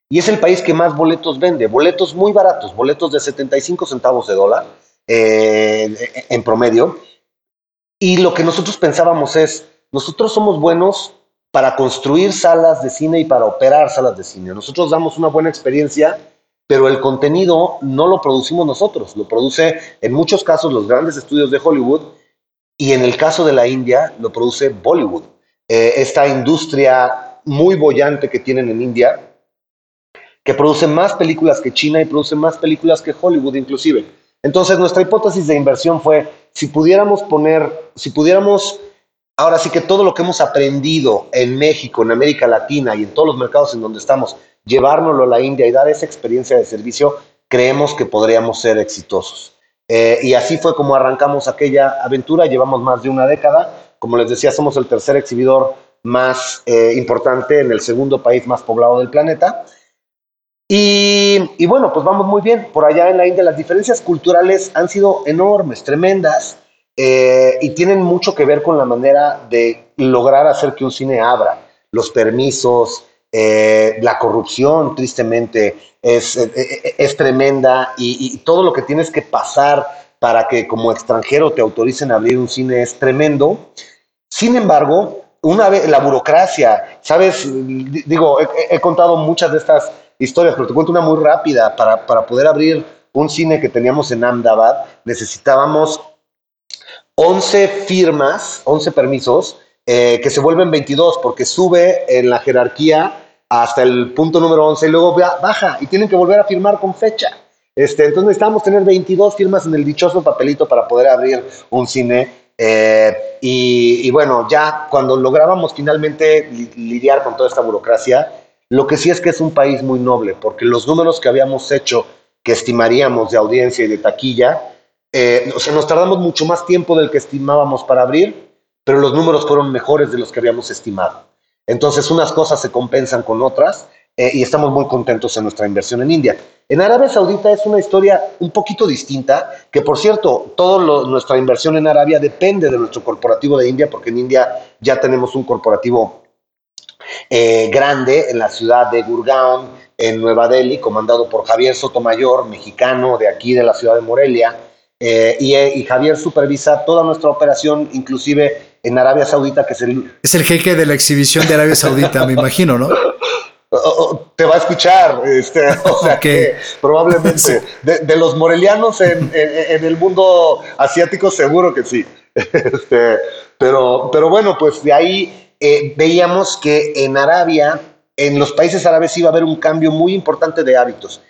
y es el país que más boletos vende, boletos muy baratos, boletos de 75 centavos de dólar eh, en promedio. Y lo que nosotros pensábamos es, nosotros somos buenos para construir salas de cine y para operar salas de cine. Nosotros damos una buena experiencia, pero el contenido no lo producimos nosotros, lo produce en muchos casos los grandes estudios de Hollywood y en el caso de la India lo produce Bollywood. Eh, esta industria muy bollante que tienen en India, que produce más películas que China y produce más películas que Hollywood inclusive. Entonces nuestra hipótesis de inversión fue, si pudiéramos poner, si pudiéramos, ahora sí que todo lo que hemos aprendido en México, en América Latina y en todos los mercados en donde estamos, llevárnoslo a la India y dar esa experiencia de servicio, creemos que podríamos ser exitosos. Eh, y así fue como arrancamos aquella aventura, llevamos más de una década, como les decía, somos el tercer exhibidor más eh, importante en el segundo país más poblado del planeta. Y, bueno, pues vamos muy bien. Por allá en la India las diferencias culturales han sido enormes, tremendas, eh, y tienen mucho que ver con la manera de lograr hacer que un cine abra. Los permisos, eh, la corrupción, tristemente, es, eh, es, tremenda y, todo lo que tienes que pasar para que como extranjero te autoricen a abrir un cine es tremendo. Sin embargo, una vez la burocracia, sabes, digo, he contado muchas de estas historias, pero te cuento una muy rápida. Para, para poder abrir un cine que teníamos en Ahmedabad, necesitábamos 11 firmas, 11 permisos, eh, que se vuelven 22 porque sube en la jerarquía hasta el punto número 11 y luego baja y tienen que volver a firmar con fecha. Este, entonces necesitábamos tener 22 firmas en el dichoso papelito para poder abrir un cine. Eh, y, y, bueno, ya cuando lográbamos finalmente lidiar con toda esta burocracia, lo que sí es que es un país muy noble, porque los números que habíamos hecho, que estimaríamos de audiencia y de taquilla, eh, o sea, nos tardamos mucho más tiempo del que estimábamos para abrir, pero los números fueron mejores de los que habíamos estimado. Entonces, unas cosas se compensan con otras eh, y estamos muy contentos en nuestra inversión en India. En Arabia Saudita es una historia un poquito distinta, que por cierto, toda nuestra inversión en Arabia depende de nuestro corporativo de India, porque en India ya tenemos un corporativo eh, grande en la ciudad de Gurgaon, en Nueva Delhi, comandado por Javier Sotomayor, mexicano de aquí de la ciudad de Morelia. Eh, y, Javier supervisa toda nuestra operación, inclusive en Arabia Saudita, que es el... Es el jeque de la exhibición de Arabia Saudita, me imagino, ¿no? te va a escuchar, este, [laughs] o sea que probablemente de, los morelianos en, el mundo asiático seguro que sí, [laughs] este, pero, pero bueno, pues de ahí eh, veíamos que en Arabia, en los países árabes iba a haber un cambio muy importante de hábitos.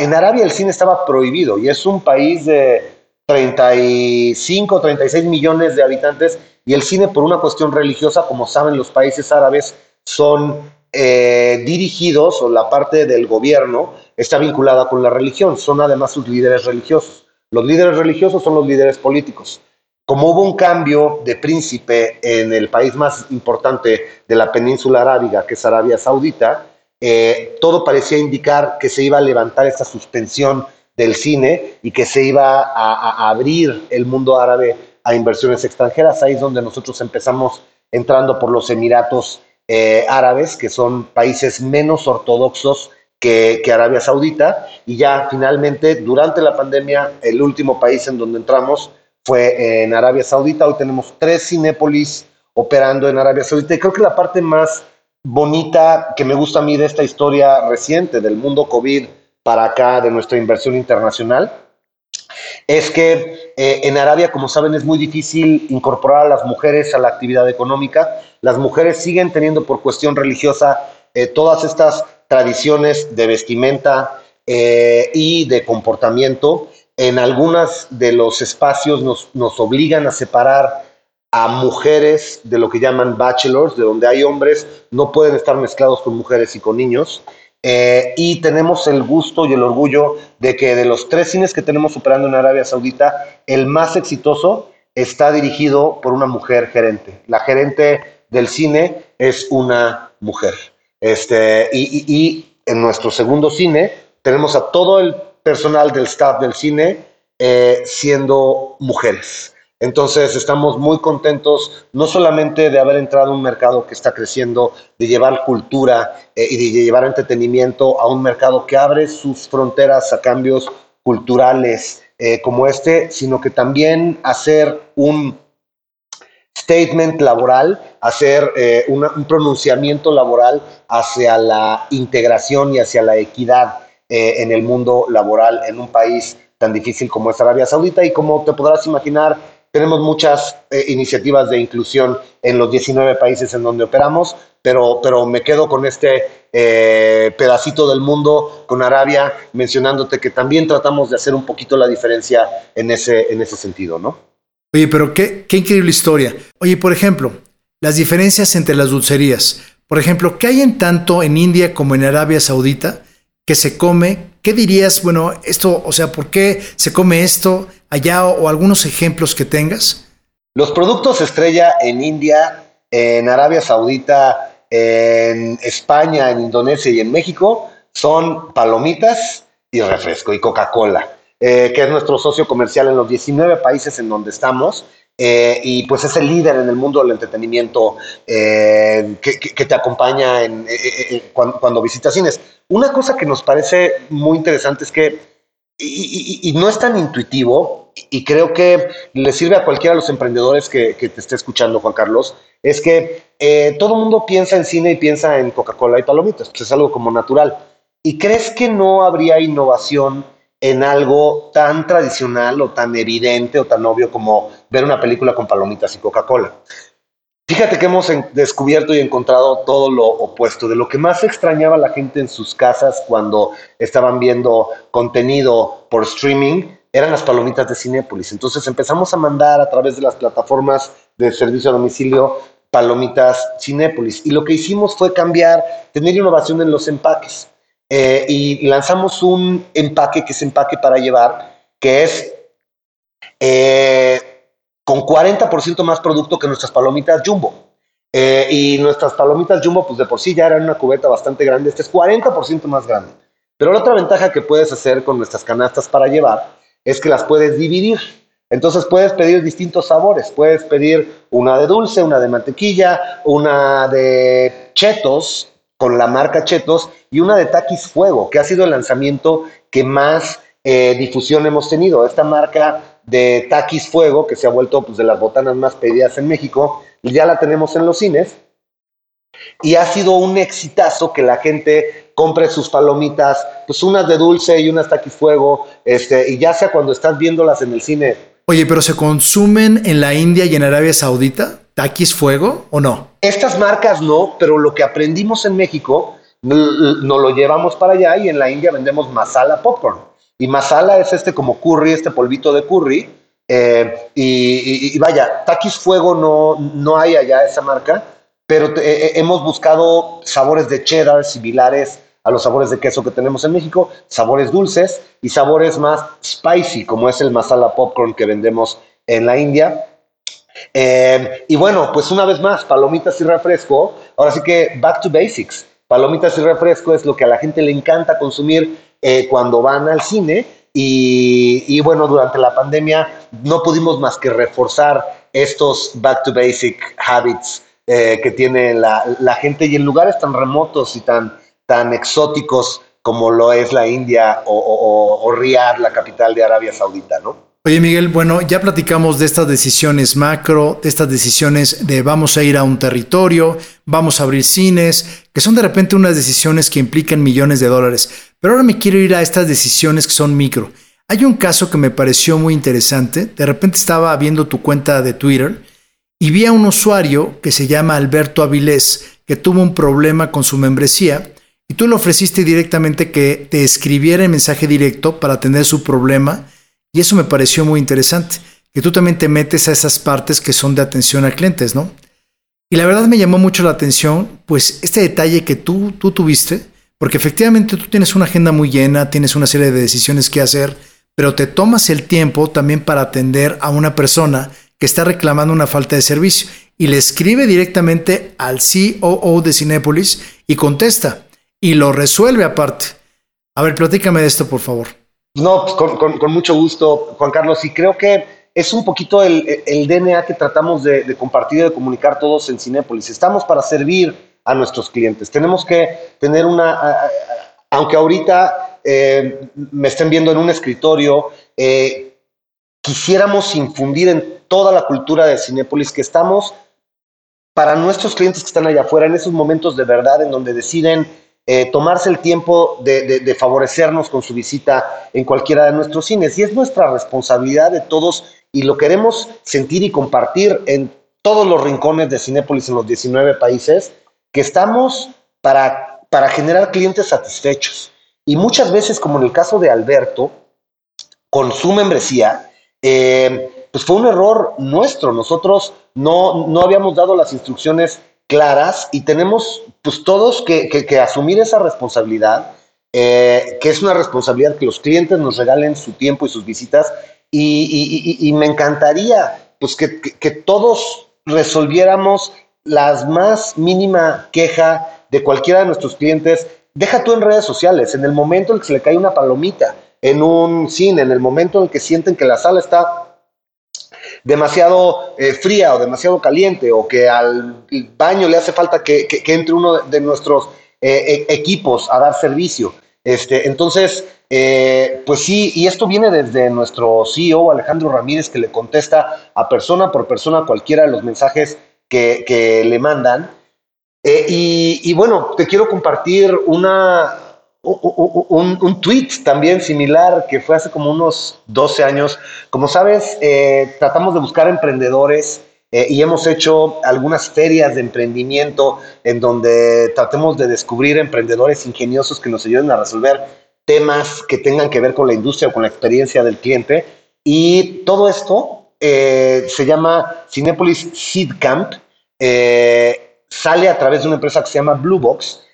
En Arabia el cine estaba prohibido y es un país de 35, 36 millones de habitantes y el cine por una cuestión religiosa, como saben los países árabes, son eh, dirigidos o la parte del gobierno está vinculada con la religión, son además sus líderes religiosos. Los líderes religiosos son los líderes políticos como hubo un cambio de príncipe en el país más importante de la península arábiga, que es Arabia Saudita, eh, todo parecía indicar que se iba a levantar esta suspensión del cine y que se iba a, abrir el mundo árabe a inversiones extranjeras. Ahí es donde nosotros empezamos entrando por los Emiratos eh, Árabes, que son países menos ortodoxos que, que, Arabia Saudita. Y ya finalmente, durante la pandemia, el último país en donde entramos fue en Arabia Saudita. Hoy tenemos tres Cinépolis operando en Arabia Saudita. Y creo que la parte más bonita que me gusta a mí de esta historia reciente del mundo COVID para acá, de nuestra inversión internacional, es que eh, en Arabia, como saben, es muy difícil incorporar a las mujeres a la actividad económica. Las mujeres siguen teniendo por cuestión religiosa eh, todas estas tradiciones de vestimenta eh, y de comportamiento en algunos de los espacios nos, nos obligan a separar a mujeres de lo que llaman bachelors, de donde hay hombres, no pueden estar mezclados con mujeres y con niños. Eh, y tenemos el gusto y el orgullo de que de los tres cines que tenemos operando en Arabia Saudita, el más exitoso está dirigido por una mujer gerente. La gerente del cine es una mujer. Este, y, en nuestro segundo cine tenemos a todo el personal del staff del cine eh, siendo mujeres. Entonces estamos muy contentos no solamente de haber entrado a un mercado que está creciendo, de llevar cultura eh, y de llevar entretenimiento a un mercado que abre sus fronteras a cambios culturales eh, como este, sino que también hacer un statement laboral, hacer eh, un pronunciamiento laboral hacia la integración y hacia la equidad en el mundo laboral en un país tan difícil como es Arabia Saudita. Y como te podrás imaginar, tenemos muchas eh, iniciativas de inclusión en los 19 países en donde operamos, pero, pero me quedo con este eh, pedacito del mundo, con Arabia, mencionándote que también tratamos de hacer un poquito la diferencia en ese, en ese sentido, ¿no? Oye, pero qué, qué increíble historia. Oye, por ejemplo, las diferencias entre las dulcerías. Por ejemplo, ¿qué hay en tanto en India como en Arabia Saudita que se come? ¿Qué dirías, bueno, esto, o sea, por qué se come esto? Allá o, algunos ejemplos que tengas? Los productos estrella en India, en Arabia Saudita, en España, en Indonesia y en México son palomitas y refresco y Coca-Cola, eh, que es nuestro socio comercial en los 19 países en donde estamos. Eh, y pues es el líder en el mundo del entretenimiento eh, que, te acompaña cuando, cuando, visitas cines. Una cosa que nos parece muy interesante es que y, no es tan intuitivo y creo que le sirve a cualquiera de los emprendedores que, te esté escuchando, Juan Carlos, es que eh, todo el mundo piensa en cine y piensa en Coca-Cola y palomitas, pues es algo como natural. ¿Y crees que no habría innovación en algo tan tradicional o tan evidente o tan obvio como ver una película con palomitas y Coca-Cola? Fíjate que hemos descubierto y encontrado todo lo opuesto. De lo que más extrañaba la gente en sus casas cuando estaban viendo contenido por streaming eran las palomitas de Cinépolis. Entonces empezamos a mandar a través de las plataformas de servicio a domicilio palomitas Cinépolis. Y lo que hicimos fue cambiar, tener innovación en los empaques. Eh, y lanzamos un empaque que es empaque para llevar, que es eh, con 40% más producto que nuestras palomitas Jumbo. Eh, y nuestras palomitas Jumbo, pues de por sí ya eran una cubeta bastante grande. Este es 40% más grande. Pero la otra ventaja que puedes hacer con nuestras canastas para llevar es que las puedes dividir. Entonces puedes pedir distintos sabores. Puedes pedir una de dulce, una de mantequilla, una de chetos con la marca Chetos y una de Takis Fuego, que ha sido el lanzamiento que más eh, difusión hemos tenido. Esta marca de Taquis Fuego, que se ha vuelto pues, de las botanas más pedidas en México, y ya la tenemos en los cines. Y ha sido un exitazo que la gente compre sus palomitas, pues unas de dulce y unas Taquis Fuego, este, y ya sea cuando estás viéndolas en el cine. Oye, pero ¿se consumen en la India y en Arabia Saudita? ¿Taquis Fuego o no? Estas marcas no, pero lo que aprendimos en México nos lo llevamos para allá y en la India vendemos masala popcorn. Y masala es este como curry, este polvito de curry. Eh, y, vaya, Takis Fuego no, no hay allá esa marca, pero eh, eh, hemos buscado sabores de cheddar similares a los sabores de queso que tenemos en México, sabores dulces y sabores más spicy, como es el masala popcorn que vendemos en la India. y bueno, pues una vez más, palomitas y refresco. Ahora sí que back to basics. Palomitas y refresco es lo que a la gente le encanta consumir eh, cuando van al cine. Y, bueno, durante la pandemia no pudimos más que reforzar estos back to basic habits eh, que tiene la, gente y en lugares tan remotos y tan, tan exóticos como lo es la India o, o, o Riyadh, la capital de Arabia Saudita, ¿no? Oye Miguel, bueno, ya platicamos de estas decisiones macro, de estas decisiones de vamos a ir a un territorio, vamos a abrir cines, que son de repente unas decisiones que implican millones de dólares. Pero ahora me quiero ir a estas decisiones que son micro. Hay un caso que me pareció muy interesante. De repente estaba viendo tu cuenta de Twitter y vi a un usuario que se llama Alberto Avilés, que tuvo un problema con su membresía y tú le ofreciste directamente que te escribiera el mensaje directo para atender su problema y eso me pareció muy interesante, que tú también te metes a esas partes que son de atención a clientes, ¿no? Y la verdad me llamó mucho la atención, pues este detalle que tú, tú tuviste, porque efectivamente tú tienes una agenda muy llena, tienes una serie de decisiones que hacer, pero te tomas el tiempo también para atender a una persona que está reclamando una falta de servicio y le escribe directamente al COO de Cinépolis y contesta y lo resuelve aparte. A ver, platícame de esto, por favor. No, pues con, mucho gusto, Juan Carlos. Y creo que es un poquito el, DNA que tratamos de, compartir y de comunicar todos en Cinépolis. Estamos para servir a nuestros clientes. Tenemos que tener una, aunque ahorita eh, me estén viendo en un escritorio, eh, quisiéramos infundir en toda la cultura de Cinépolis que estamos para nuestros clientes que están allá afuera, en esos momentos de verdad en donde deciden eh, tomarse el tiempo de, favorecernos con su visita en cualquiera de nuestros cines. Y es nuestra responsabilidad de todos y lo queremos sentir y compartir en todos los rincones de Cinépolis en los 19 países, que estamos para, para generar clientes satisfechos. Y muchas veces, como en el caso de Alberto, con su membresía, eh, pues fue un error nuestro. Nosotros no, no habíamos dado las instrucciones claras y tenemos pues todos que, asumir esa responsabilidad, eh, que es una responsabilidad que los clientes nos regalen su tiempo y sus visitas y, me encantaría pues que, que, todos resolviéramos las más mínima queja de cualquiera de nuestros clientes. Deja tú en redes sociales, en el momento en que se le cae una palomita, en un cine, en el momento en que sienten que la sala está demasiado eh, fría o demasiado caliente o que al baño le hace falta que, entre uno de nuestros eh, e, equipos a dar servicio. Este, entonces, eh, pues sí, y esto viene desde nuestro CEO Alejandro Ramírez que le contesta a persona por persona cualquiera de los mensajes que, le mandan. y bueno, te quiero compartir una, un, tweet también similar que fue hace como unos 12 años. Como sabes, eh, tratamos de buscar emprendedores eh, y hemos hecho algunas ferias de emprendimiento en donde tratemos de descubrir emprendedores ingeniosos que nos ayuden a resolver temas que tengan que ver con la industria o con la experiencia del cliente. Y todo esto eh, se llama Cinepolis Seed Camp. sale a través de una empresa que se llama Blue Box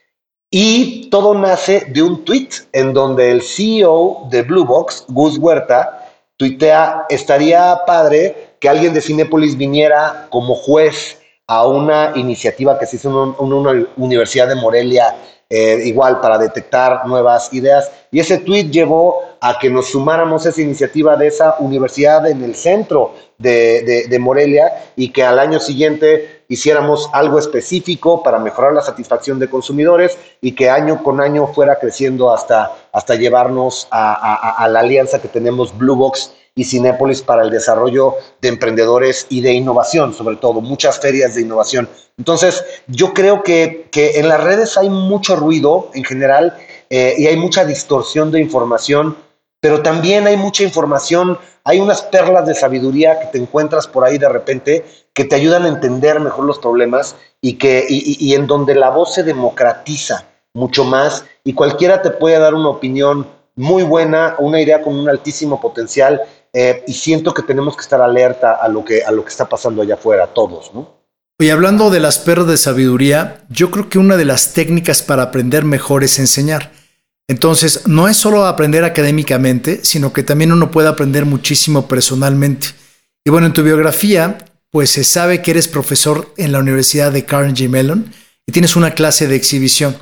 y todo nace de un tweet en donde el CEO de Blue Box, Gus Huerta, tuitea, estaría padre que alguien de Cinepolis viniera como juez a una iniciativa que se hizo en, una universidad de Morelia, eh, igual para detectar nuevas ideas. Y ese tweet llevó a que nos sumáramos a esa iniciativa de esa universidad en el centro de, de Morelia y que al año siguiente hiciéramos algo específico para mejorar la satisfacción de consumidores y que año con año fuera creciendo hasta, hasta llevarnos a, la alianza que tenemos Blue Box y Cinépolis para el desarrollo de emprendedores y de innovación, sobre todo, muchas ferias de innovación. Entonces, yo creo que, en las redes hay mucho ruido en general eh, y hay mucha distorsión de información, pero también hay mucha información hay unas perlas de sabiduría que te encuentras por ahí de repente que te ayudan a entender mejor los problemas y, que, y, en donde la voz se democratiza mucho más y cualquiera te puede dar una opinión muy buena, una idea con un altísimo potencial eh, y siento que tenemos que estar alerta a lo que, a lo que está pasando allá afuera, todos, ¿no? Y hablando de las perlas de sabiduría, yo creo que una de las técnicas para aprender mejor es enseñar. Entonces, no es solo aprender académicamente, sino que también uno puede aprender muchísimo personalmente. Y bueno, en tu biografía, pues se sabe que eres profesor en la Universidad de Carnegie Mellon y tienes una clase de exhibición.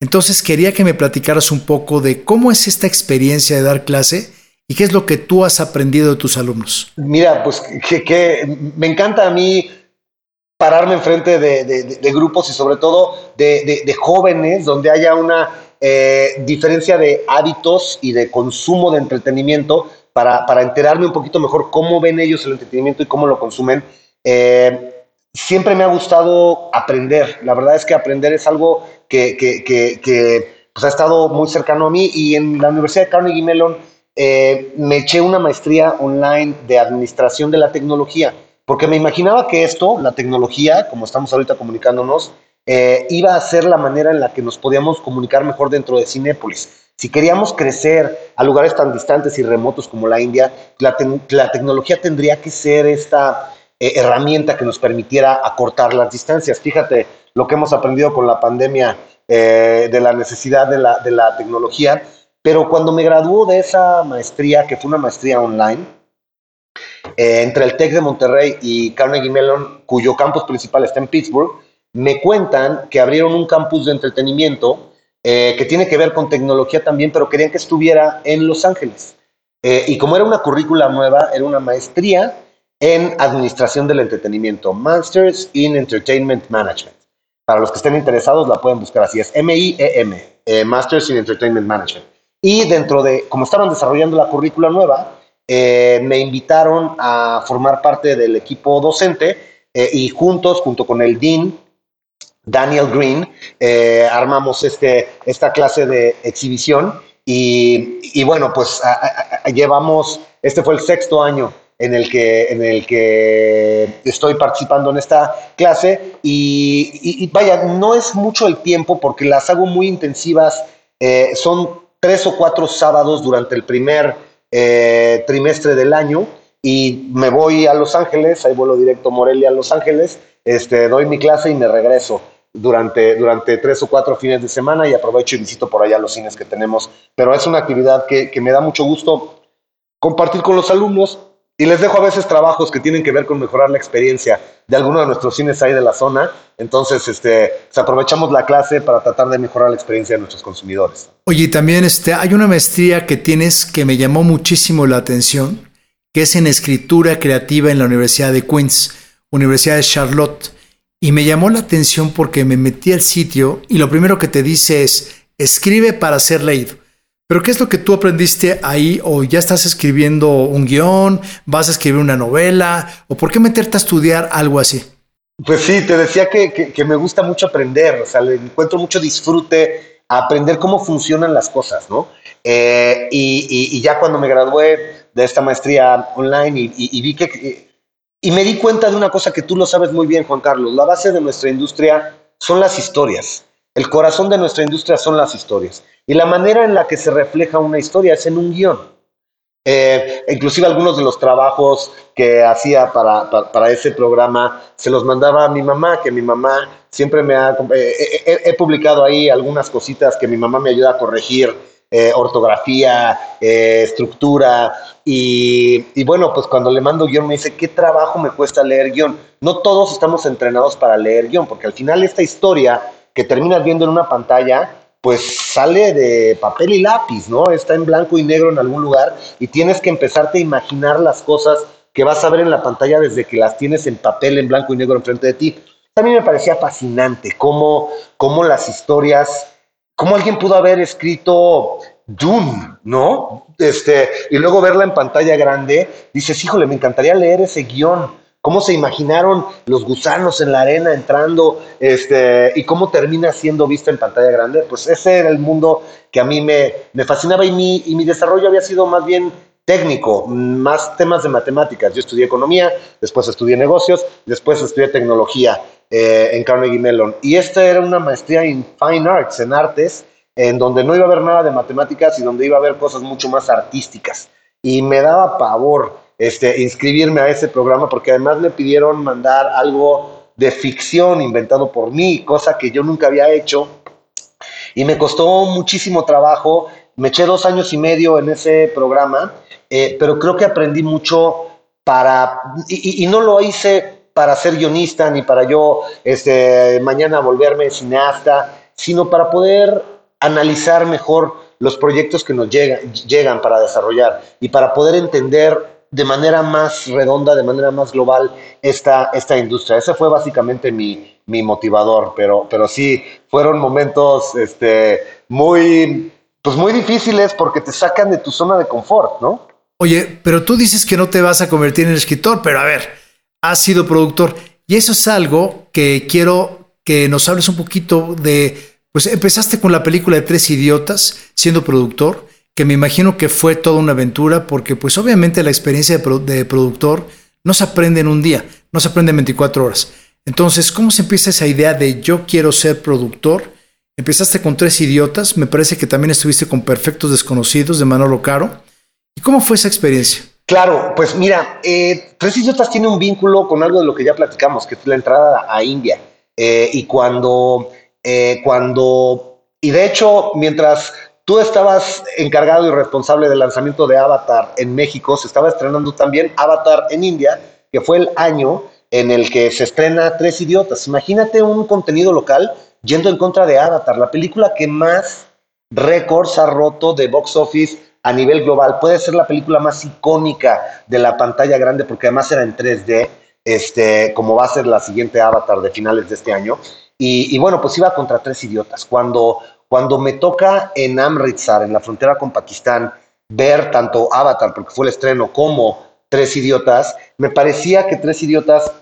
Entonces, quería que me platicaras un poco de cómo es esta experiencia de dar clase y qué es lo que tú has aprendido de tus alumnos. Mira, pues que, me encanta a mí pararme enfrente de, grupos y sobre todo de jóvenes donde haya una eh, diferencia de hábitos y de consumo de entretenimiento para, para, enterarme un poquito mejor cómo ven ellos el entretenimiento y cómo lo consumen. Eh, siempre me ha gustado aprender. La verdad es que aprender es algo que, que, que, pues, ha estado muy cercano a mí y en la Universidad de Carnegie Mellon eh, me eché una maestría online de administración de la tecnología, porque me imaginaba que esto, la tecnología, como estamos ahorita comunicándonos, eh, iba a ser la manera en la que nos podíamos comunicar mejor dentro de Cinépolis. Si queríamos crecer a lugares tan distantes y remotos como la India, la, tecnología tendría que ser esta eh, herramienta que nos permitiera acortar las distancias. Fíjate lo que hemos aprendido con la pandemia de la necesidad de la, de la tecnología. Pero cuando me graduó de esa maestría, que fue una maestría online, entre el TEC de Monterrey y Carnegie Mellon, cuyo campus principal está en Pittsburgh, me cuentan que abrieron un campus de entretenimiento eh, que tiene que ver con tecnología también, pero querían que estuviera en Los Ángeles. Eh, y como era una currícula nueva, era una maestría en Administración del Entretenimiento, Masters in Entertainment Management. Para los que estén interesados, la pueden buscar así, es M-I-E-M, eh, Masters in Entertainment Management. Y dentro de, como estaban desarrollando la currícula nueva, eh, me invitaron a formar parte del equipo docente y juntos, junto con el Dean, Daniel Green, armamos este, esta clase de exhibición. Y, bueno, pues llevamos, este fue el sexto año en el que, en el que estoy participando en esta clase. Y, vaya, no es mucho el tiempo porque las hago muy intensivas, eh, son tres o cuatro sábados durante el primer eh, trimestre del año y me voy a Los Ángeles, ahí vuelo directo Morelia a Los Ángeles, este, doy mi clase y me regreso durante, durante tres o cuatro fines de semana y aprovecho y visito por allá los cines que tenemos. Pero es una actividad que, me da mucho gusto compartir con los alumnos y les dejo a veces trabajos que tienen que ver con mejorar la experiencia de alguno de nuestros cines ahí de la zona. Entonces, este, pues, aprovechamos la clase para tratar de mejorar la experiencia de nuestros consumidores. Oye, también este, hay una maestría que tienes que me llamó muchísimo la atención, que es en escritura creativa en la Universidad de Queens, Universidad de Charlotte. Y me llamó la atención porque me metí al sitio y lo primero que te dice es, escribe para ser leído. Pero ¿qué es lo que tú aprendiste ahí? ¿O ya estás escribiendo un guion? ¿Vas a escribir una novela? ¿O por qué meterte a estudiar algo así? Pues sí, te decía que, me gusta mucho aprender, o sea, le encuentro mucho disfrute aprender cómo funcionan las cosas, ¿no? Eh, y, ya cuando me gradué de esta maestría online y vi que y me di cuenta de una cosa que tú lo sabes muy bien, Juan Carlos. La base de nuestra industria son las historias. El corazón de nuestra industria son las historias. Y la manera en la que se refleja una historia es en un guion. Eh, inclusive algunos de los trabajos que hacía para, para, ese programa se los mandaba a mi mamá, que mi mamá siempre me ha... Eh, he publicado ahí algunas cositas que mi mamá me ayuda a corregir eh, ortografía, eh, estructura. Y, bueno, pues cuando le mando guion me dice, ¿qué trabajo me cuesta leer guion? No todos estamos entrenados para leer guion, porque al final esta historia que terminas viendo en una pantalla, pues sale de papel y lápiz, ¿no? Está en blanco y negro en algún lugar y tienes que empezarte a imaginar las cosas que vas a ver en la pantalla desde que las tienes en papel, en blanco y negro enfrente de ti. También me parecía fascinante cómo, cómo las historias ¿Cómo alguien pudo haber escrito Dune, no? Este, y luego verla en pantalla grande, dices, híjole, me encantaría leer ese guion. ¿Cómo se imaginaron los gusanos en la arena entrando? Este, y cómo termina siendo vista en pantalla grande. Pues ese era el mundo que a mí me, fascinaba y mi, y mi desarrollo había sido más bien técnico, más temas de matemáticas. Yo estudié economía, después estudié negocios, después estudié tecnología. Eh, en Carnegie Mellon. Y esta era una maestría en Fine Arts, en artes, en donde no iba a haber nada de matemáticas y donde iba a haber cosas mucho más artísticas. Y me daba pavor este, inscribirme a ese programa porque además me pidieron mandar algo de ficción inventado por mí, cosa que yo nunca había hecho. Y me costó muchísimo trabajo. Me eché dos años y medio en ese programa, eh, pero creo que aprendí mucho para, y no lo hice para ser guionista ni para yo este, mañana volverme cineasta, sino para poder analizar mejor los proyectos que nos llegan, llegan para desarrollar y para poder entender de manera más redonda, de manera más global esta, esta industria. Ese fue básicamente mi, mi motivador, pero, pero sí, fueron momentos este, muy, pues muy difíciles porque te sacan de tu zona de confort, ¿no? Oye, pero tú dices que no te vas a convertir en escritor, pero a ver, has sido productor. Y eso es algo que quiero que nos hables un poquito de, pues empezaste con la película de Tres Idiotas siendo productor, que me imagino que fue toda una aventura, porque pues obviamente la experiencia de, productor no se aprende en un día, no se aprende en 24 horas. Entonces, ¿cómo se empieza esa idea de yo quiero ser productor? Empezaste con Tres Idiotas, me parece que también estuviste con Perfectos Desconocidos de Manolo Caro. ¿Y cómo fue esa experiencia? Claro, pues mira, eh, Tres Idiotas tiene un vínculo con algo de lo que ya platicamos, que fue la entrada a India. Eh, y cuando, eh, cuando, y de hecho, mientras tú estabas encargado y responsable del lanzamiento de Avatar en México, se estaba estrenando también Avatar en India, que fue el año en el que se estrena Tres Idiotas. Imagínate un contenido local yendo en contra de Avatar, la película que más récords ha roto de box office a nivel global. Puede ser la película más icónica de la pantalla grande porque además era en 3D, este, como va a ser la siguiente Avatar de finales de este año. Y, bueno, pues iba contra tres idiotas. Cuando, cuando me toca en Amritsar, en la frontera con Pakistán, ver tanto Avatar, porque fue el estreno, como Tres Idiotas, me parecía que Tres Idiotas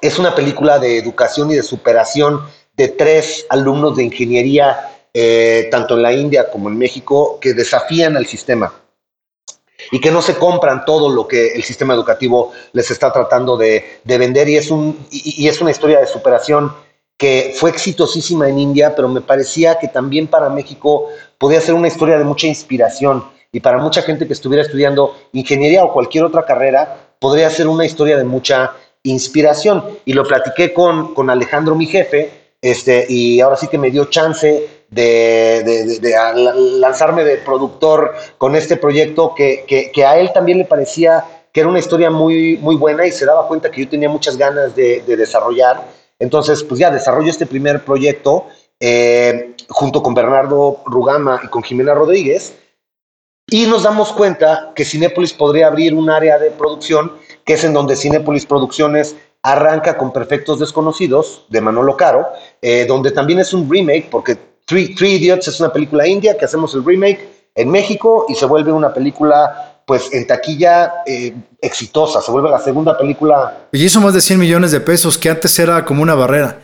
es una película de educación y de superación de tres alumnos de ingeniería, eh, tanto en la India como en México, que desafían al sistema y que no se compran todo lo que el sistema educativo les está tratando de, vender. Y es, un, y, es una historia de superación que fue exitosísima en India, pero me parecía que también para México podía ser una historia de mucha inspiración. Y para mucha gente que estuviera estudiando ingeniería o cualquier otra carrera, podría ser una historia de mucha inspiración. Y lo platiqué con, con Alejandro, mi jefe, este, y ahora sí que me dio chance de, lanzarme de productor con este proyecto que, que, a él también le parecía que era una historia muy, muy buena y se daba cuenta que yo tenía muchas ganas de, desarrollar. Entonces, pues ya desarrollo este primer proyecto eh, junto con Bernardo Rugama y con Jimena Rodríguez. Y nos damos cuenta que Cinépolis podría abrir un área de producción, que es en donde Cinépolis Producciones arranca con Perfectos Desconocidos de Manolo Caro, eh, donde también es un remake, porque Three, Idiots es una película india que hacemos el remake en México y se vuelve una película, pues en taquilla eh, exitosa, se vuelve la segunda película. Y hizo más de 100 millones de pesos, que antes era como una barrera.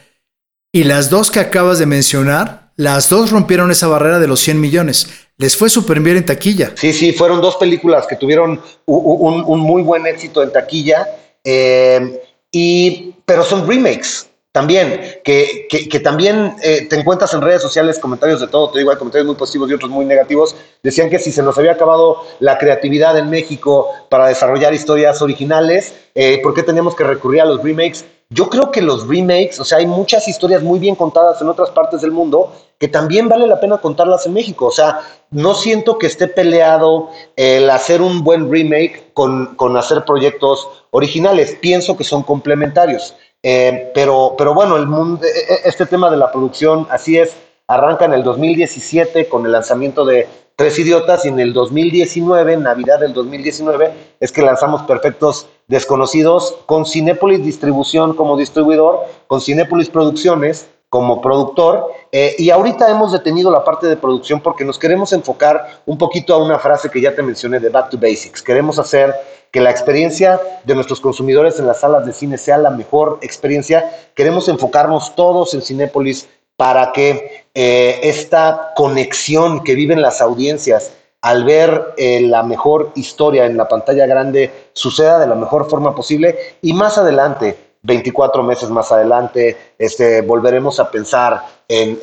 Y las dos que acabas de mencionar, las dos rompieron esa barrera de los 100 millones. Les fue súper bien en taquilla. Sí, sí, fueron dos películas que tuvieron un, muy buen éxito en taquilla. Eh, y, pero son remakes también, que, que, también eh, te encuentras en redes sociales comentarios de todo, te digo, hay comentarios muy positivos y otros muy negativos, decían que si se nos había acabado la creatividad en México para desarrollar historias originales, eh, ¿por qué teníamos que recurrir a los remakes? Yo creo que los remakes, o sea, hay muchas historias muy bien contadas en otras partes del mundo que también vale la pena contarlas en México. O sea, no siento que esté peleado el hacer un buen remake con, con hacer proyectos originales. Pienso que son complementarios. Eh, pero, pero bueno, el mundo, e, e, este tema de la producción, así es, arranca en el 2017 con el lanzamiento de Tres Idiotas y en el 2019, Navidad del 2019, es que lanzamos Perfectos Desconocidos con Cinépolis Distribución como distribuidor, con Cinépolis Producciones como productor. Eh, y ahorita hemos detenido la parte de producción porque nos queremos enfocar un poquito a una frase que ya te mencioné de Back to Basics. Queremos hacer que la experiencia de nuestros consumidores en las salas de cine sea la mejor experiencia. Queremos enfocarnos todos en Cinépolis para que eh, esta conexión que viven las audiencias al ver eh, la mejor historia en la pantalla grande suceda de la mejor forma posible y más adelante 24 meses más adelante, este, volveremos a pensar en,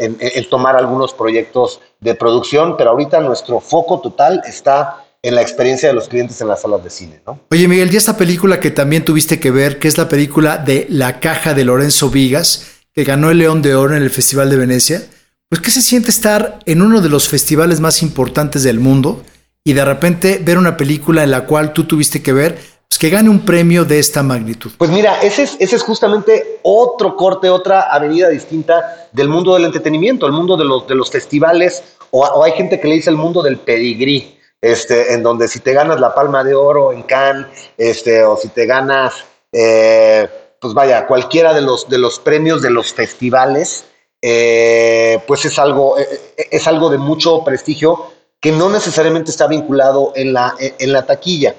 tomar algunos proyectos de producción, pero ahorita nuestro foco total está en la experiencia de los clientes en las salas de cine, ¿no? Oye, Miguel, y esta película que también tuviste que ver, que es la película de La Caja de Lorenzo Vigas, que ganó el León de Oro en el Festival de Venecia, pues ¿qué se siente estar en uno de los festivales más importantes del mundo y de repente ver una película en la cual tú tuviste que ver pues, que gane un premio de esta magnitud? Pues mira, ese es, ese es justamente otro corte, otra avenida distinta del mundo del entretenimiento, el mundo de los, de los festivales, o, hay gente que le dice el mundo del pedigrí, este, en donde si te ganas la palma de oro en Cannes, este, o si te ganas, eh, pues vaya, cualquiera de los, de los premios de los festivales, eh, pues es algo, eh, es algo de mucho prestigio que no necesariamente está vinculado en la, en la taquilla.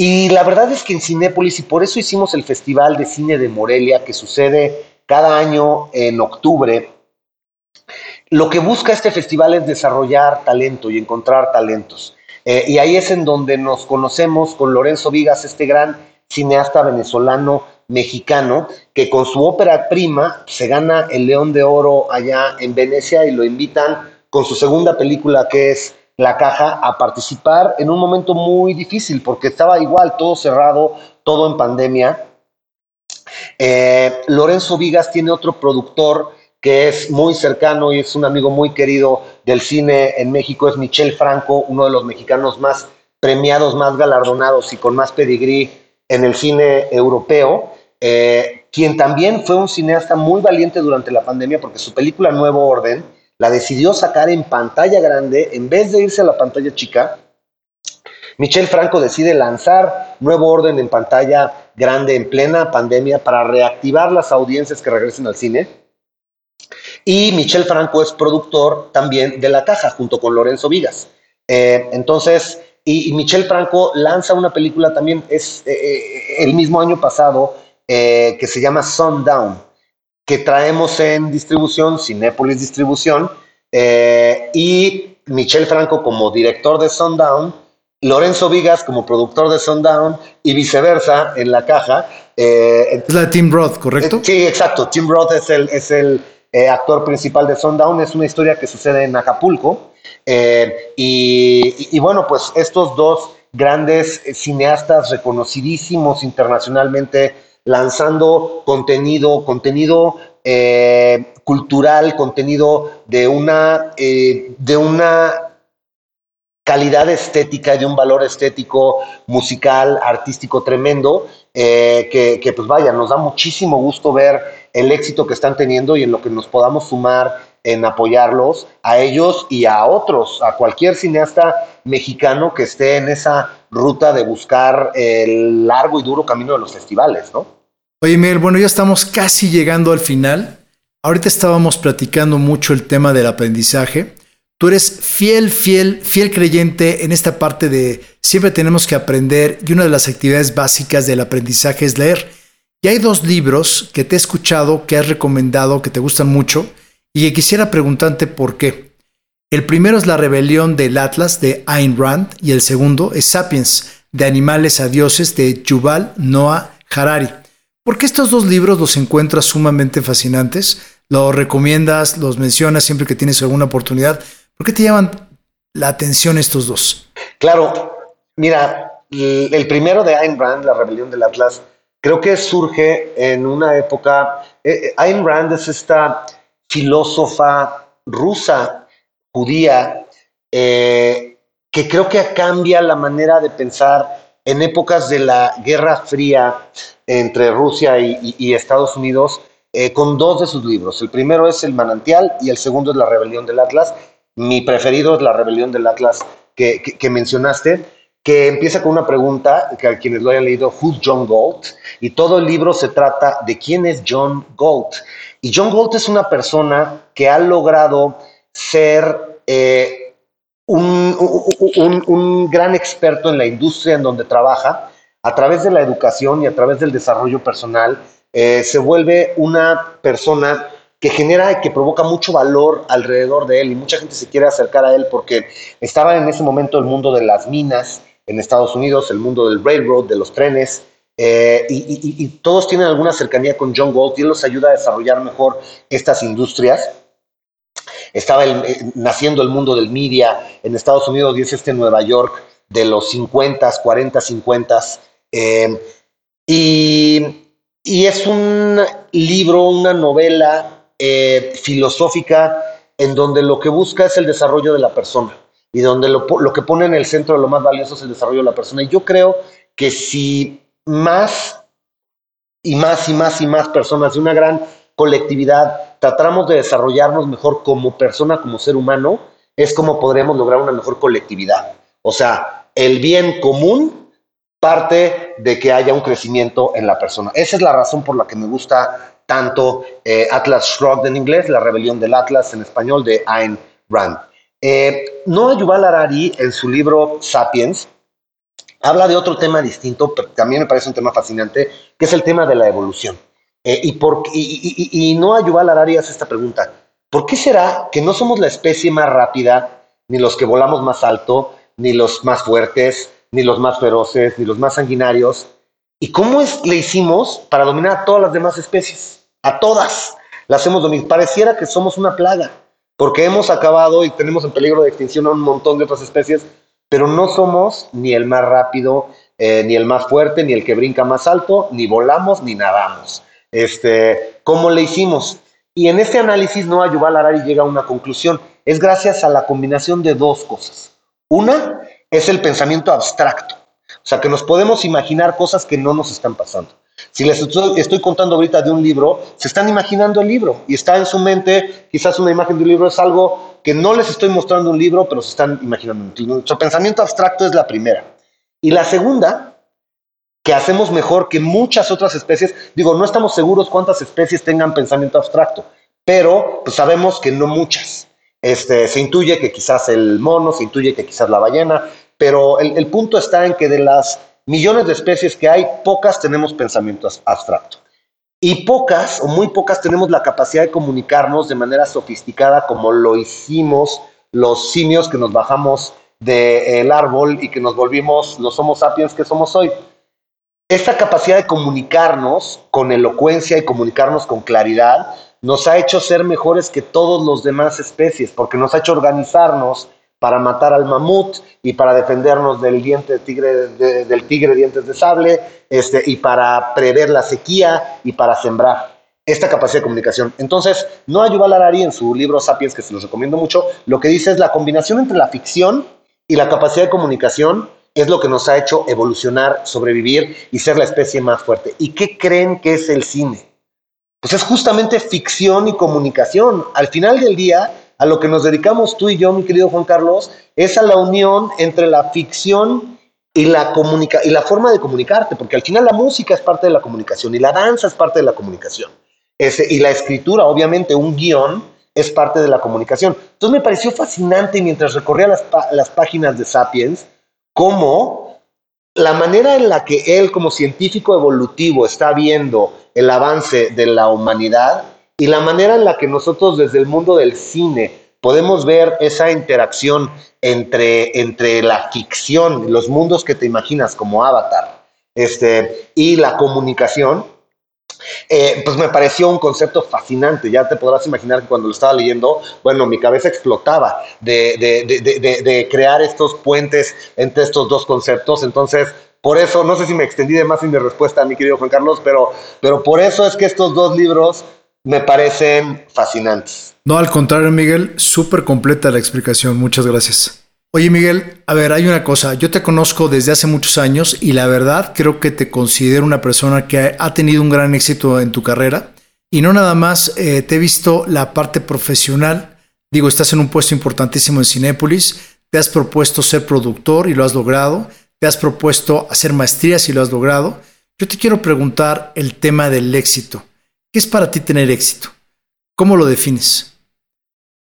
Y la verdad es que en Cinépolis, y por eso hicimos el Festival de Cine de Morelia, que sucede cada año en octubre, lo que busca este festival es desarrollar talento y encontrar talentos. Eh, y ahí es en donde nos conocemos con Lorenzo Vigas, este gran cineasta venezolano mexicano, que con su ópera prima se gana el León de Oro allá en Venecia y lo invitan con su segunda película que es la caja a participar en un momento muy difícil, porque estaba igual, todo cerrado, todo en pandemia. Eh, Lorenzo Vigas tiene otro productor que es muy cercano y es un amigo muy querido del cine en México, es Michel Franco, uno de los mexicanos más premiados, más galardonados y con más pedigrí en el cine europeo, eh, quien también fue un cineasta muy valiente durante la pandemia porque su película Nuevo Orden, la decidió sacar en pantalla grande en vez de irse a la pantalla chica. Michel Franco decide lanzar Nuevo Orden en pantalla grande en plena pandemia para reactivar las audiencias que regresen al cine. Y Michel Franco es productor también de La Caja, junto con Lorenzo Vigas. Eh, entonces, y, Michel Franco lanza una película también, es eh, eh, el mismo año pasado, que se llama Sundown, que traemos en distribución, Cinépolis Distribución, y Michel Franco como director de Sundown, Lorenzo Vigas como productor de Sundown y viceversa en la caja. es la Tim Roth, ¿correcto? sí, exacto. Tim Roth es el, es el actor principal de Sundown. Es una historia que sucede en Acapulco eh, y, bueno, pues estos dos grandes cineastas reconocidísimos internacionalmente lanzando contenido, contenido eh, cultural, contenido de una, eh, de una calidad estética de un valor estético, musical, artístico tremendo, que, que, pues vaya, nos da muchísimo gusto ver el éxito que están teniendo y en lo que nos podamos sumar en apoyarlos a ellos y a otros, a cualquier cineasta mexicano que esté en esa ruta de buscar el largo y duro camino de los festivales, ¿no? Oye, Miguel, bueno, ya estamos casi llegando al final. Ahorita estábamos platicando mucho el tema del aprendizaje. Tú eres fiel, fiel, fiel creyente en esta parte de siempre tenemos que aprender y una de las actividades básicas del aprendizaje es leer. Y hay dos libros que te he escuchado, que has recomendado, que te gustan mucho y quisiera preguntarte por qué. El primero es La rebelión del Atlas de Ayn Rand y el segundo es Sapiens, de animales a dioses de Yuval Noah Harari. ¿Por qué estos dos libros los encuentras sumamente fascinantes? ¿Los recomiendas, los mencionas siempre que tienes alguna oportunidad? ¿Por qué te llaman la atención estos dos? Claro, mira, el primero de Ayn Rand, La rebelión del Atlas, creo que surge en una época, eh, eh, Ayn Rand es esta filósofa rusa, judía, eh, que creo que cambia la manera de pensar en épocas de la Guerra Fría entre Rusia y, Estados Unidos, eh, con dos de sus libros. El primero es El Manantial y el segundo es La Rebelión del Atlas. Mi preferido es La Rebelión del Atlas que, mencionaste, que empieza con una pregunta, que a quienes lo hayan leído, ¿Who's John Galt? Y todo el libro se trata de quién es John Galt. Y John Galt es una persona que ha logrado ser eh, un, gran experto en la industria en donde trabaja, a través de la educación y a través del desarrollo personal, eh, se vuelve una persona que genera y que provoca mucho valor alrededor de él y mucha gente se quiere acercar a él porque estaba en ese momento el mundo de las minas en Estados Unidos, el mundo del railroad, de los trenes, eh, y, todos tienen alguna cercanía con John Galt y él los ayuda a desarrollar mejor estas industrias. Estaba eh, naciendo el mundo del media en Estados Unidos y es este Nueva York de los 50, 40, 50. y, es un libro, una novela eh, filosófica en donde lo que busca es el desarrollo de la persona y donde lo, lo que pone en el centro de lo más valioso es el desarrollo de la persona. Y yo creo que si más y más y más y más personas de una gran colectividad tratamos de desarrollarnos mejor como persona, como ser humano, es como podremos lograr una mejor colectividad. O sea, el bien común parte de que haya un crecimiento en la persona. Esa es la razón por la que me gusta tanto eh, Atlas Shrugged en inglés, la rebelión del Atlas en español de Ayn Rand. Eh, Noah Yuval Harari, en su libro Sapiens, habla de otro tema distinto, pero también me parece un tema fascinante, que es el tema de la evolución. Eh, y, por, y, y, y, Noah Yuval Harari esta pregunta, ¿por qué será que no somos la especie más rápida, ni los que volamos más alto, ni los más fuertes, ni los más feroces, ni los más sanguinarios? ¿Y cómo le hicimos para dominar a todas las demás especies? A todas las hemos dominado. Pareciera que somos una plaga, porque hemos acabado y tenemos en peligro de extinción a un montón de otras especies pero no somos ni el más rápido, eh, ni el más fuerte, ni el que brinca más alto, ni volamos, ni nadamos. Este, ¿Cómo le hicimos? Y en este análisis Noah Yuval Harari llega a una conclusión. Es gracias a la combinación de dos cosas. Una es el pensamiento abstracto, o sea, que nos podemos imaginar cosas que no nos están pasando. Si les estoy, contando ahorita de un libro, se están imaginando el libro y está en su mente, quizás una imagen de un libro es algo que no les estoy mostrando un libro, pero se están imaginando. Nuestro pensamiento abstracto es la primera. Y la segunda, que hacemos mejor que muchas otras especies, digo, no estamos seguros cuántas especies tengan pensamiento abstracto, pero pues sabemos que no muchas. Este, se intuye que quizás el mono, se intuye que quizás la ballena, pero el, punto está en que de las millones de especies que hay, pocas tenemos pensamiento abstracto. Y pocas o muy pocas tenemos la capacidad de comunicarnos de manera sofisticada como lo hicimos los simios que nos bajamos del árbol y que nos volvimos los Homo sapiens que somos hoy. Esta capacidad de comunicarnos con elocuencia y comunicarnos con claridad nos ha hecho ser mejores que todos los demás especies, porque nos ha hecho organizarnos para matar al mamut y para defendernos del diente tigre, del tigre dientes de sable, este, y para prever la sequía y para sembrar esta capacidad de comunicación. Entonces, Noah Yuval Harari en su libro Sapiens, que se los recomiendo mucho, lo que dice es la combinación entre la ficción y la capacidad de comunicación es lo que nos ha hecho evolucionar, sobrevivir y ser la especie más fuerte. ¿Y qué creen que es el cine? Pues es justamente ficción y comunicación. Al final del día, a lo que nos dedicamos tú y yo, mi querido Juan Carlos, es a la unión entre la ficción y la, comunica y la forma de comunicarte, porque al final la música es parte de la comunicación y la danza es parte de la comunicación. y la escritura, obviamente, un guion es parte de la comunicación. Entonces me pareció fascinante mientras recorría las, las páginas de Sapiens, cómo la manera en la que él como científico evolutivo está viendo el avance de la humanidad y la manera en la que nosotros desde el mundo del cine podemos ver esa interacción entre, entre la ficción, los mundos que te imaginas como Avatar, este, y la comunicación, eh, pues me pareció un concepto fascinante. Ya te podrás imaginar que cuando lo estaba leyendo, bueno, mi cabeza explotaba de, de, crear estos puentes entre estos dos conceptos. Entonces, por eso, no sé si me extendí de más en mi respuesta, mi querido Juan Carlos, pero, pero por eso es que estos dos libros me parecen fascinantes. No, al contrario, Miguel, súper completa la explicación. Muchas gracias. Oye Miguel, a ver, hay una cosa, yo te conozco desde hace muchos años y la verdad creo que te considero una persona que ha tenido un gran éxito en tu carrera y no nada más eh, te he visto la parte profesional, digo, estás en un puesto importantísimo en Cinépolis, te has propuesto ser productor y lo has logrado, te has propuesto hacer maestrías y lo has logrado. Yo te quiero preguntar el tema del éxito. ¿Qué es para ti tener éxito? ¿Cómo lo defines?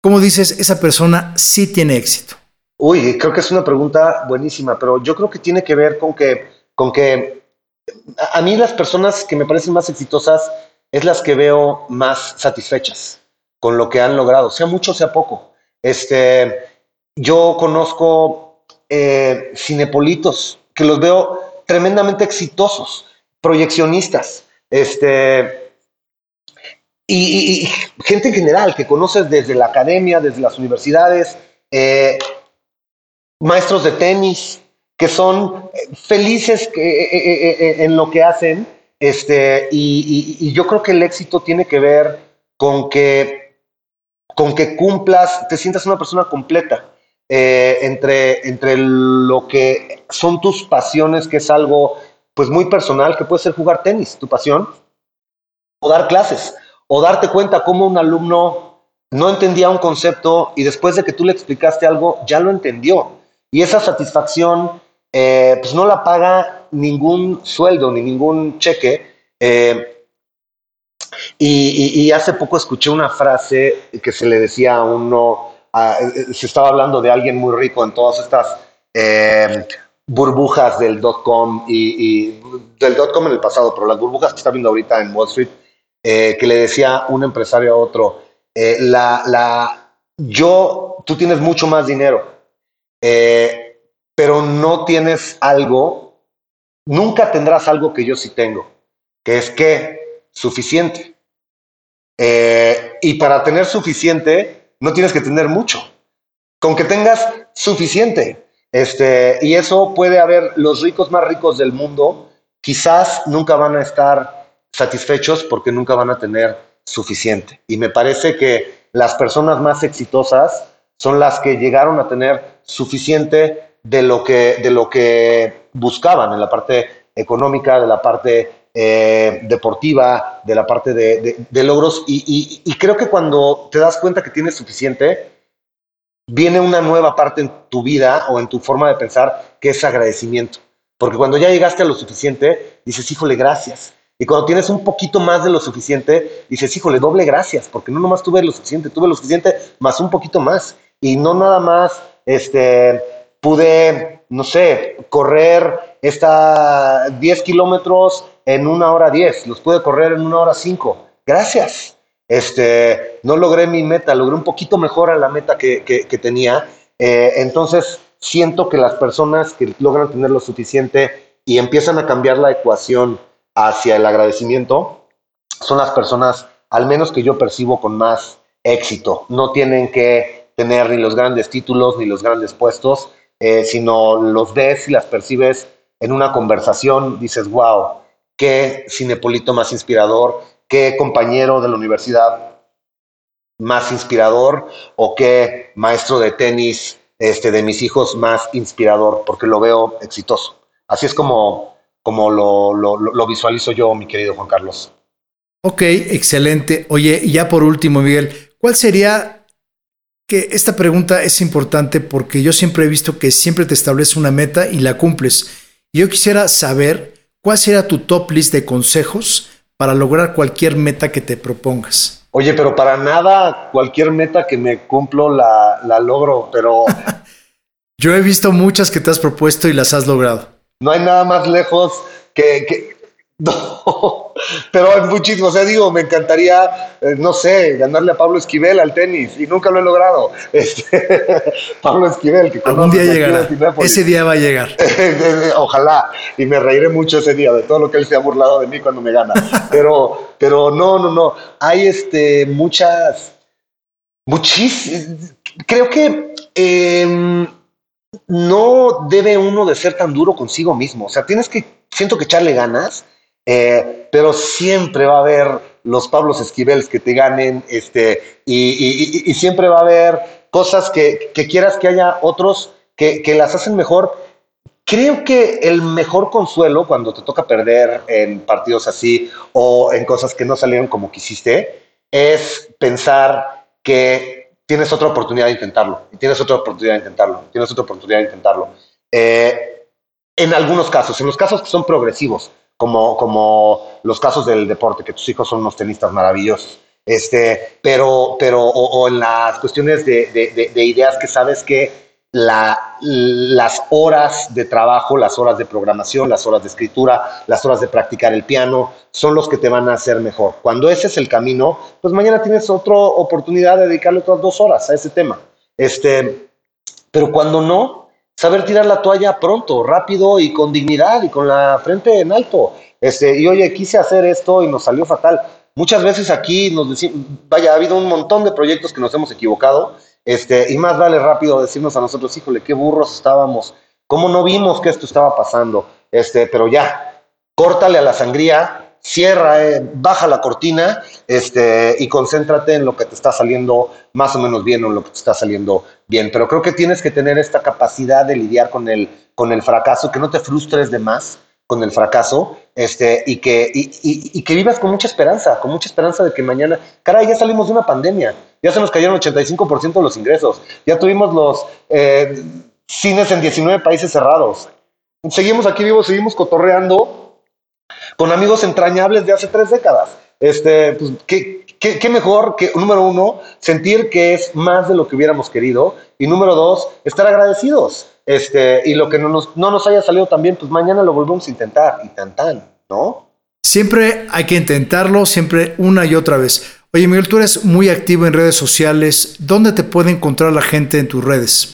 ¿Cómo dices esa persona sí tiene éxito? Uy, creo que es una pregunta buenísima, pero yo creo que tiene que ver con que, con que a mí las personas que me parecen más exitosas es las que veo más satisfechas con lo que han logrado, sea mucho, sea poco. Este, yo conozco eh, cinepolitos que los veo tremendamente exitosos, proyeccionistas, este, y, gente en general que conoces desde la academia, desde las universidades. Eh, maestros de tenis que son felices eh, eh, eh, en lo que hacen. Este, y, yo creo que el éxito tiene que ver con que, con que cumplas, te sientas una persona completa entre, entre lo que son tus pasiones, que es algo pues muy personal, que puede ser jugar tenis, tu pasión, o dar clases, o darte cuenta cómo un alumno no entendía un concepto y después de que tú le explicaste algo, ya lo entendió. Y esa satisfacción, eh, pues no la paga ningún sueldo ni ningún cheque. Eh, y, hace poco escuché una frase que se le decía a uno, eh, se estaba hablando de alguien muy rico en todas estas burbujas del dot com y, del dot com en el pasado, pero las burbujas que está viendo ahorita en Wall Street, que le decía un empresario a otro, la, la, yo, tú tienes mucho más dinero, eh, pero no tienes algo, nunca tendrás algo que yo sí tengo, que es que suficiente. Eh, y para tener suficiente, no tienes que tener mucho. Con que tengas suficiente. Este, y eso puede haber, los ricos más ricos del mundo, quizás nunca van a estar satisfechos porque nunca van a tener suficiente. Y me parece que las personas más exitosas son las que llegaron a tener suficiente de lo que, de lo que buscaban en la parte económica, de la parte eh, deportiva, de la parte de, logros. Y, y, creo que cuando te das cuenta que tienes suficiente, viene una nueva parte en tu vida o en tu forma de pensar que es agradecimiento. Porque cuando ya llegaste a lo suficiente, dices, híjole, gracias. Y cuando tienes un poquito más de lo suficiente, dices, híjole, doble gracias, porque no nomás tuve lo suficiente, tuve lo suficiente más un poquito más. Y no nada más, este, pude, no sé, correr esta 10 kilómetros en una hora 10, los pude correr en una hora 5. Gracias. Este, no logré mi meta, logré un poquito mejor a la meta que, tenía. Eh, entonces, siento que las personas que logran tener lo suficiente y empiezan a cambiar la ecuación hacia el agradecimiento, son las personas, al menos que yo percibo, con más éxito. No tienen que tener ni los grandes títulos ni los grandes puestos, eh, sino los ves y las percibes en una conversación, dices, wow, qué cinepolito más inspirador, qué compañero de la universidad más inspirador o qué maestro de tenis este, de mis hijos más inspirador, porque lo veo exitoso. Así es como, como lo, lo, visualizo yo, mi querido Juan Carlos. Ok, excelente. Oye, y ya por último, Miguel, ¿cuál sería que esta pregunta es importante porque yo siempre he visto que siempre te establece una meta y la cumples. Yo quisiera saber cuál sería tu top list de consejos para lograr cualquier meta que te propongas? Oye, pero para nada, cualquier meta que me cumplo la, la logro, pero... [laughs] Yo he visto muchas que te has propuesto y las has logrado. No hay nada más lejos que, que, [laughs] No, pero es muchísimo. O sea, digo, me encantaría, eh, no sé, ganarle a Pablo Esquivel al tenis y nunca lo he logrado. [laughs] Este, Pablo Esquivel, que algún día llegará. Ese día va a llegar. [laughs] Ojalá. Y me reiré mucho ese día de todo lo que él se ha burlado de mí cuando me gana. Pero, pero no, no, no. Hay este, muchas, muchísimas. Creo que. Em, no debe uno de ser tan duro consigo mismo. O sea, tienes que, siento que echarle ganas eh, pero siempre va a haber los Pablos Esquiveles que te ganen, este, y, siempre va a haber cosas que, quieras que haya otros que, las hacen mejor. Creo que el mejor consuelo cuando te toca perder en partidos así o en cosas que no salieron como quisiste es pensar que tienes otra oportunidad de intentarlo, y tienes otra oportunidad de intentarlo, tienes otra oportunidad de intentarlo. Eh, en algunos casos, en los casos que son progresivos, como, como los casos del deporte, que tus hijos son unos tenistas maravillosos. Este, pero, pero, o, en las cuestiones de, de, ideas que sabes que la, las horas de trabajo, las horas de programación, las horas de escritura, las horas de practicar el piano, son los que te van a hacer mejor. Cuando ese es el camino, pues mañana tienes otra oportunidad de dedicarle otras dos horas a ese tema. Este, pero cuando no, saber tirar la toalla pronto, rápido y con dignidad y con la frente en alto. Este, y oye, quise hacer esto y nos salió fatal. Muchas veces aquí nos decimos, vaya, ha habido un montón de proyectos que nos hemos equivocado, este, y más vale rápido decirnos a nosotros, híjole, qué burros estábamos, cómo no vimos que esto estaba pasando, este, pero ya, córtale a la sangría, cierra, eh, baja la cortina este, y concéntrate en lo que te está saliendo más o menos bien o en lo que te está saliendo bien. Pero creo que tienes que tener esta capacidad de lidiar con el, con el fracaso, que no te frustres de más con el fracaso este, y, que, y, que vivas con mucha esperanza, con mucha esperanza de que mañana, caray, ya salimos de una pandemia, ya se nos cayeron 85% de los ingresos, ya tuvimos los eh, cines en 19 países cerrados, seguimos aquí vivos, seguimos cotorreando con amigos entrañables de hace tres décadas. Este, pues, ¿qué, qué, mejor que, número uno, sentir que es más de lo que hubiéramos querido, y número dos, estar agradecidos. Este, y lo que no nos, no nos haya salido tan bien, pues mañana lo volvemos a intentar, y tan tan, ¿no? Siempre hay que intentarlo, siempre una y otra vez. Oye, Miguel, tú eres muy activo en redes sociales. ¿Dónde te puede encontrar la gente en tus redes?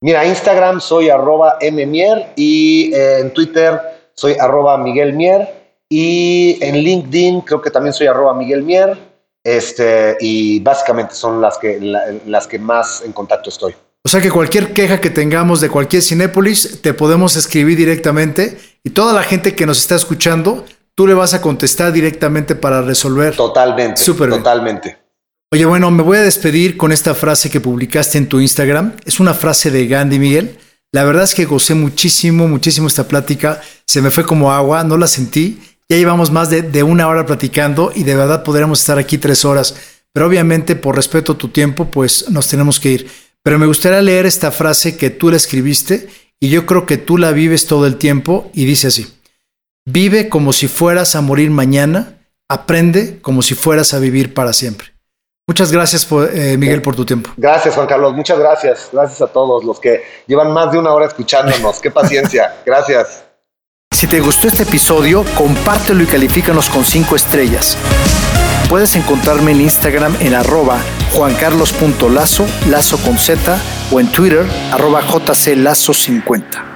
Mira, Instagram soy arroba mmier y eh, en Twitter soy arroba Miguel Mier. Y en LinkedIn creo que también soy arroba Miguel Mier. Este, y básicamente son las que, las que más en contacto estoy. O sea que cualquier queja que tengamos de cualquier Cinépolis, te podemos escribir directamente y toda la gente que nos está escuchando, tú le vas a contestar directamente para resolver. Totalmente. Súper totalmente. Oye, bueno, me voy a despedir con esta frase que publicaste en tu Instagram. Es una frase de Gandhi, Miguel. La verdad es que gocé muchísimo, muchísimo esta plática. Se me fue como agua, no la sentí. Ya llevamos más de, de una hora platicando y de verdad podríamos estar aquí tres horas. Pero obviamente, por respeto a tu tiempo, pues nos tenemos que ir. Pero me gustaría leer esta frase que tú la escribiste y yo creo que tú la vives todo el tiempo y dice así. Vive como si fueras a morir mañana, aprende como si fueras a vivir para siempre. Muchas gracias, eh, Miguel, por tu tiempo. Gracias, Juan Carlos. Muchas gracias. Gracias a todos los que llevan más de una hora escuchándonos. Qué paciencia. Gracias. Si te gustó este episodio, compártelo y califícanos con cinco estrellas. Puedes encontrarme en Instagram en arroba juancarlos.lazo, lazo con Z, o en Twitter, arroba jclazo50.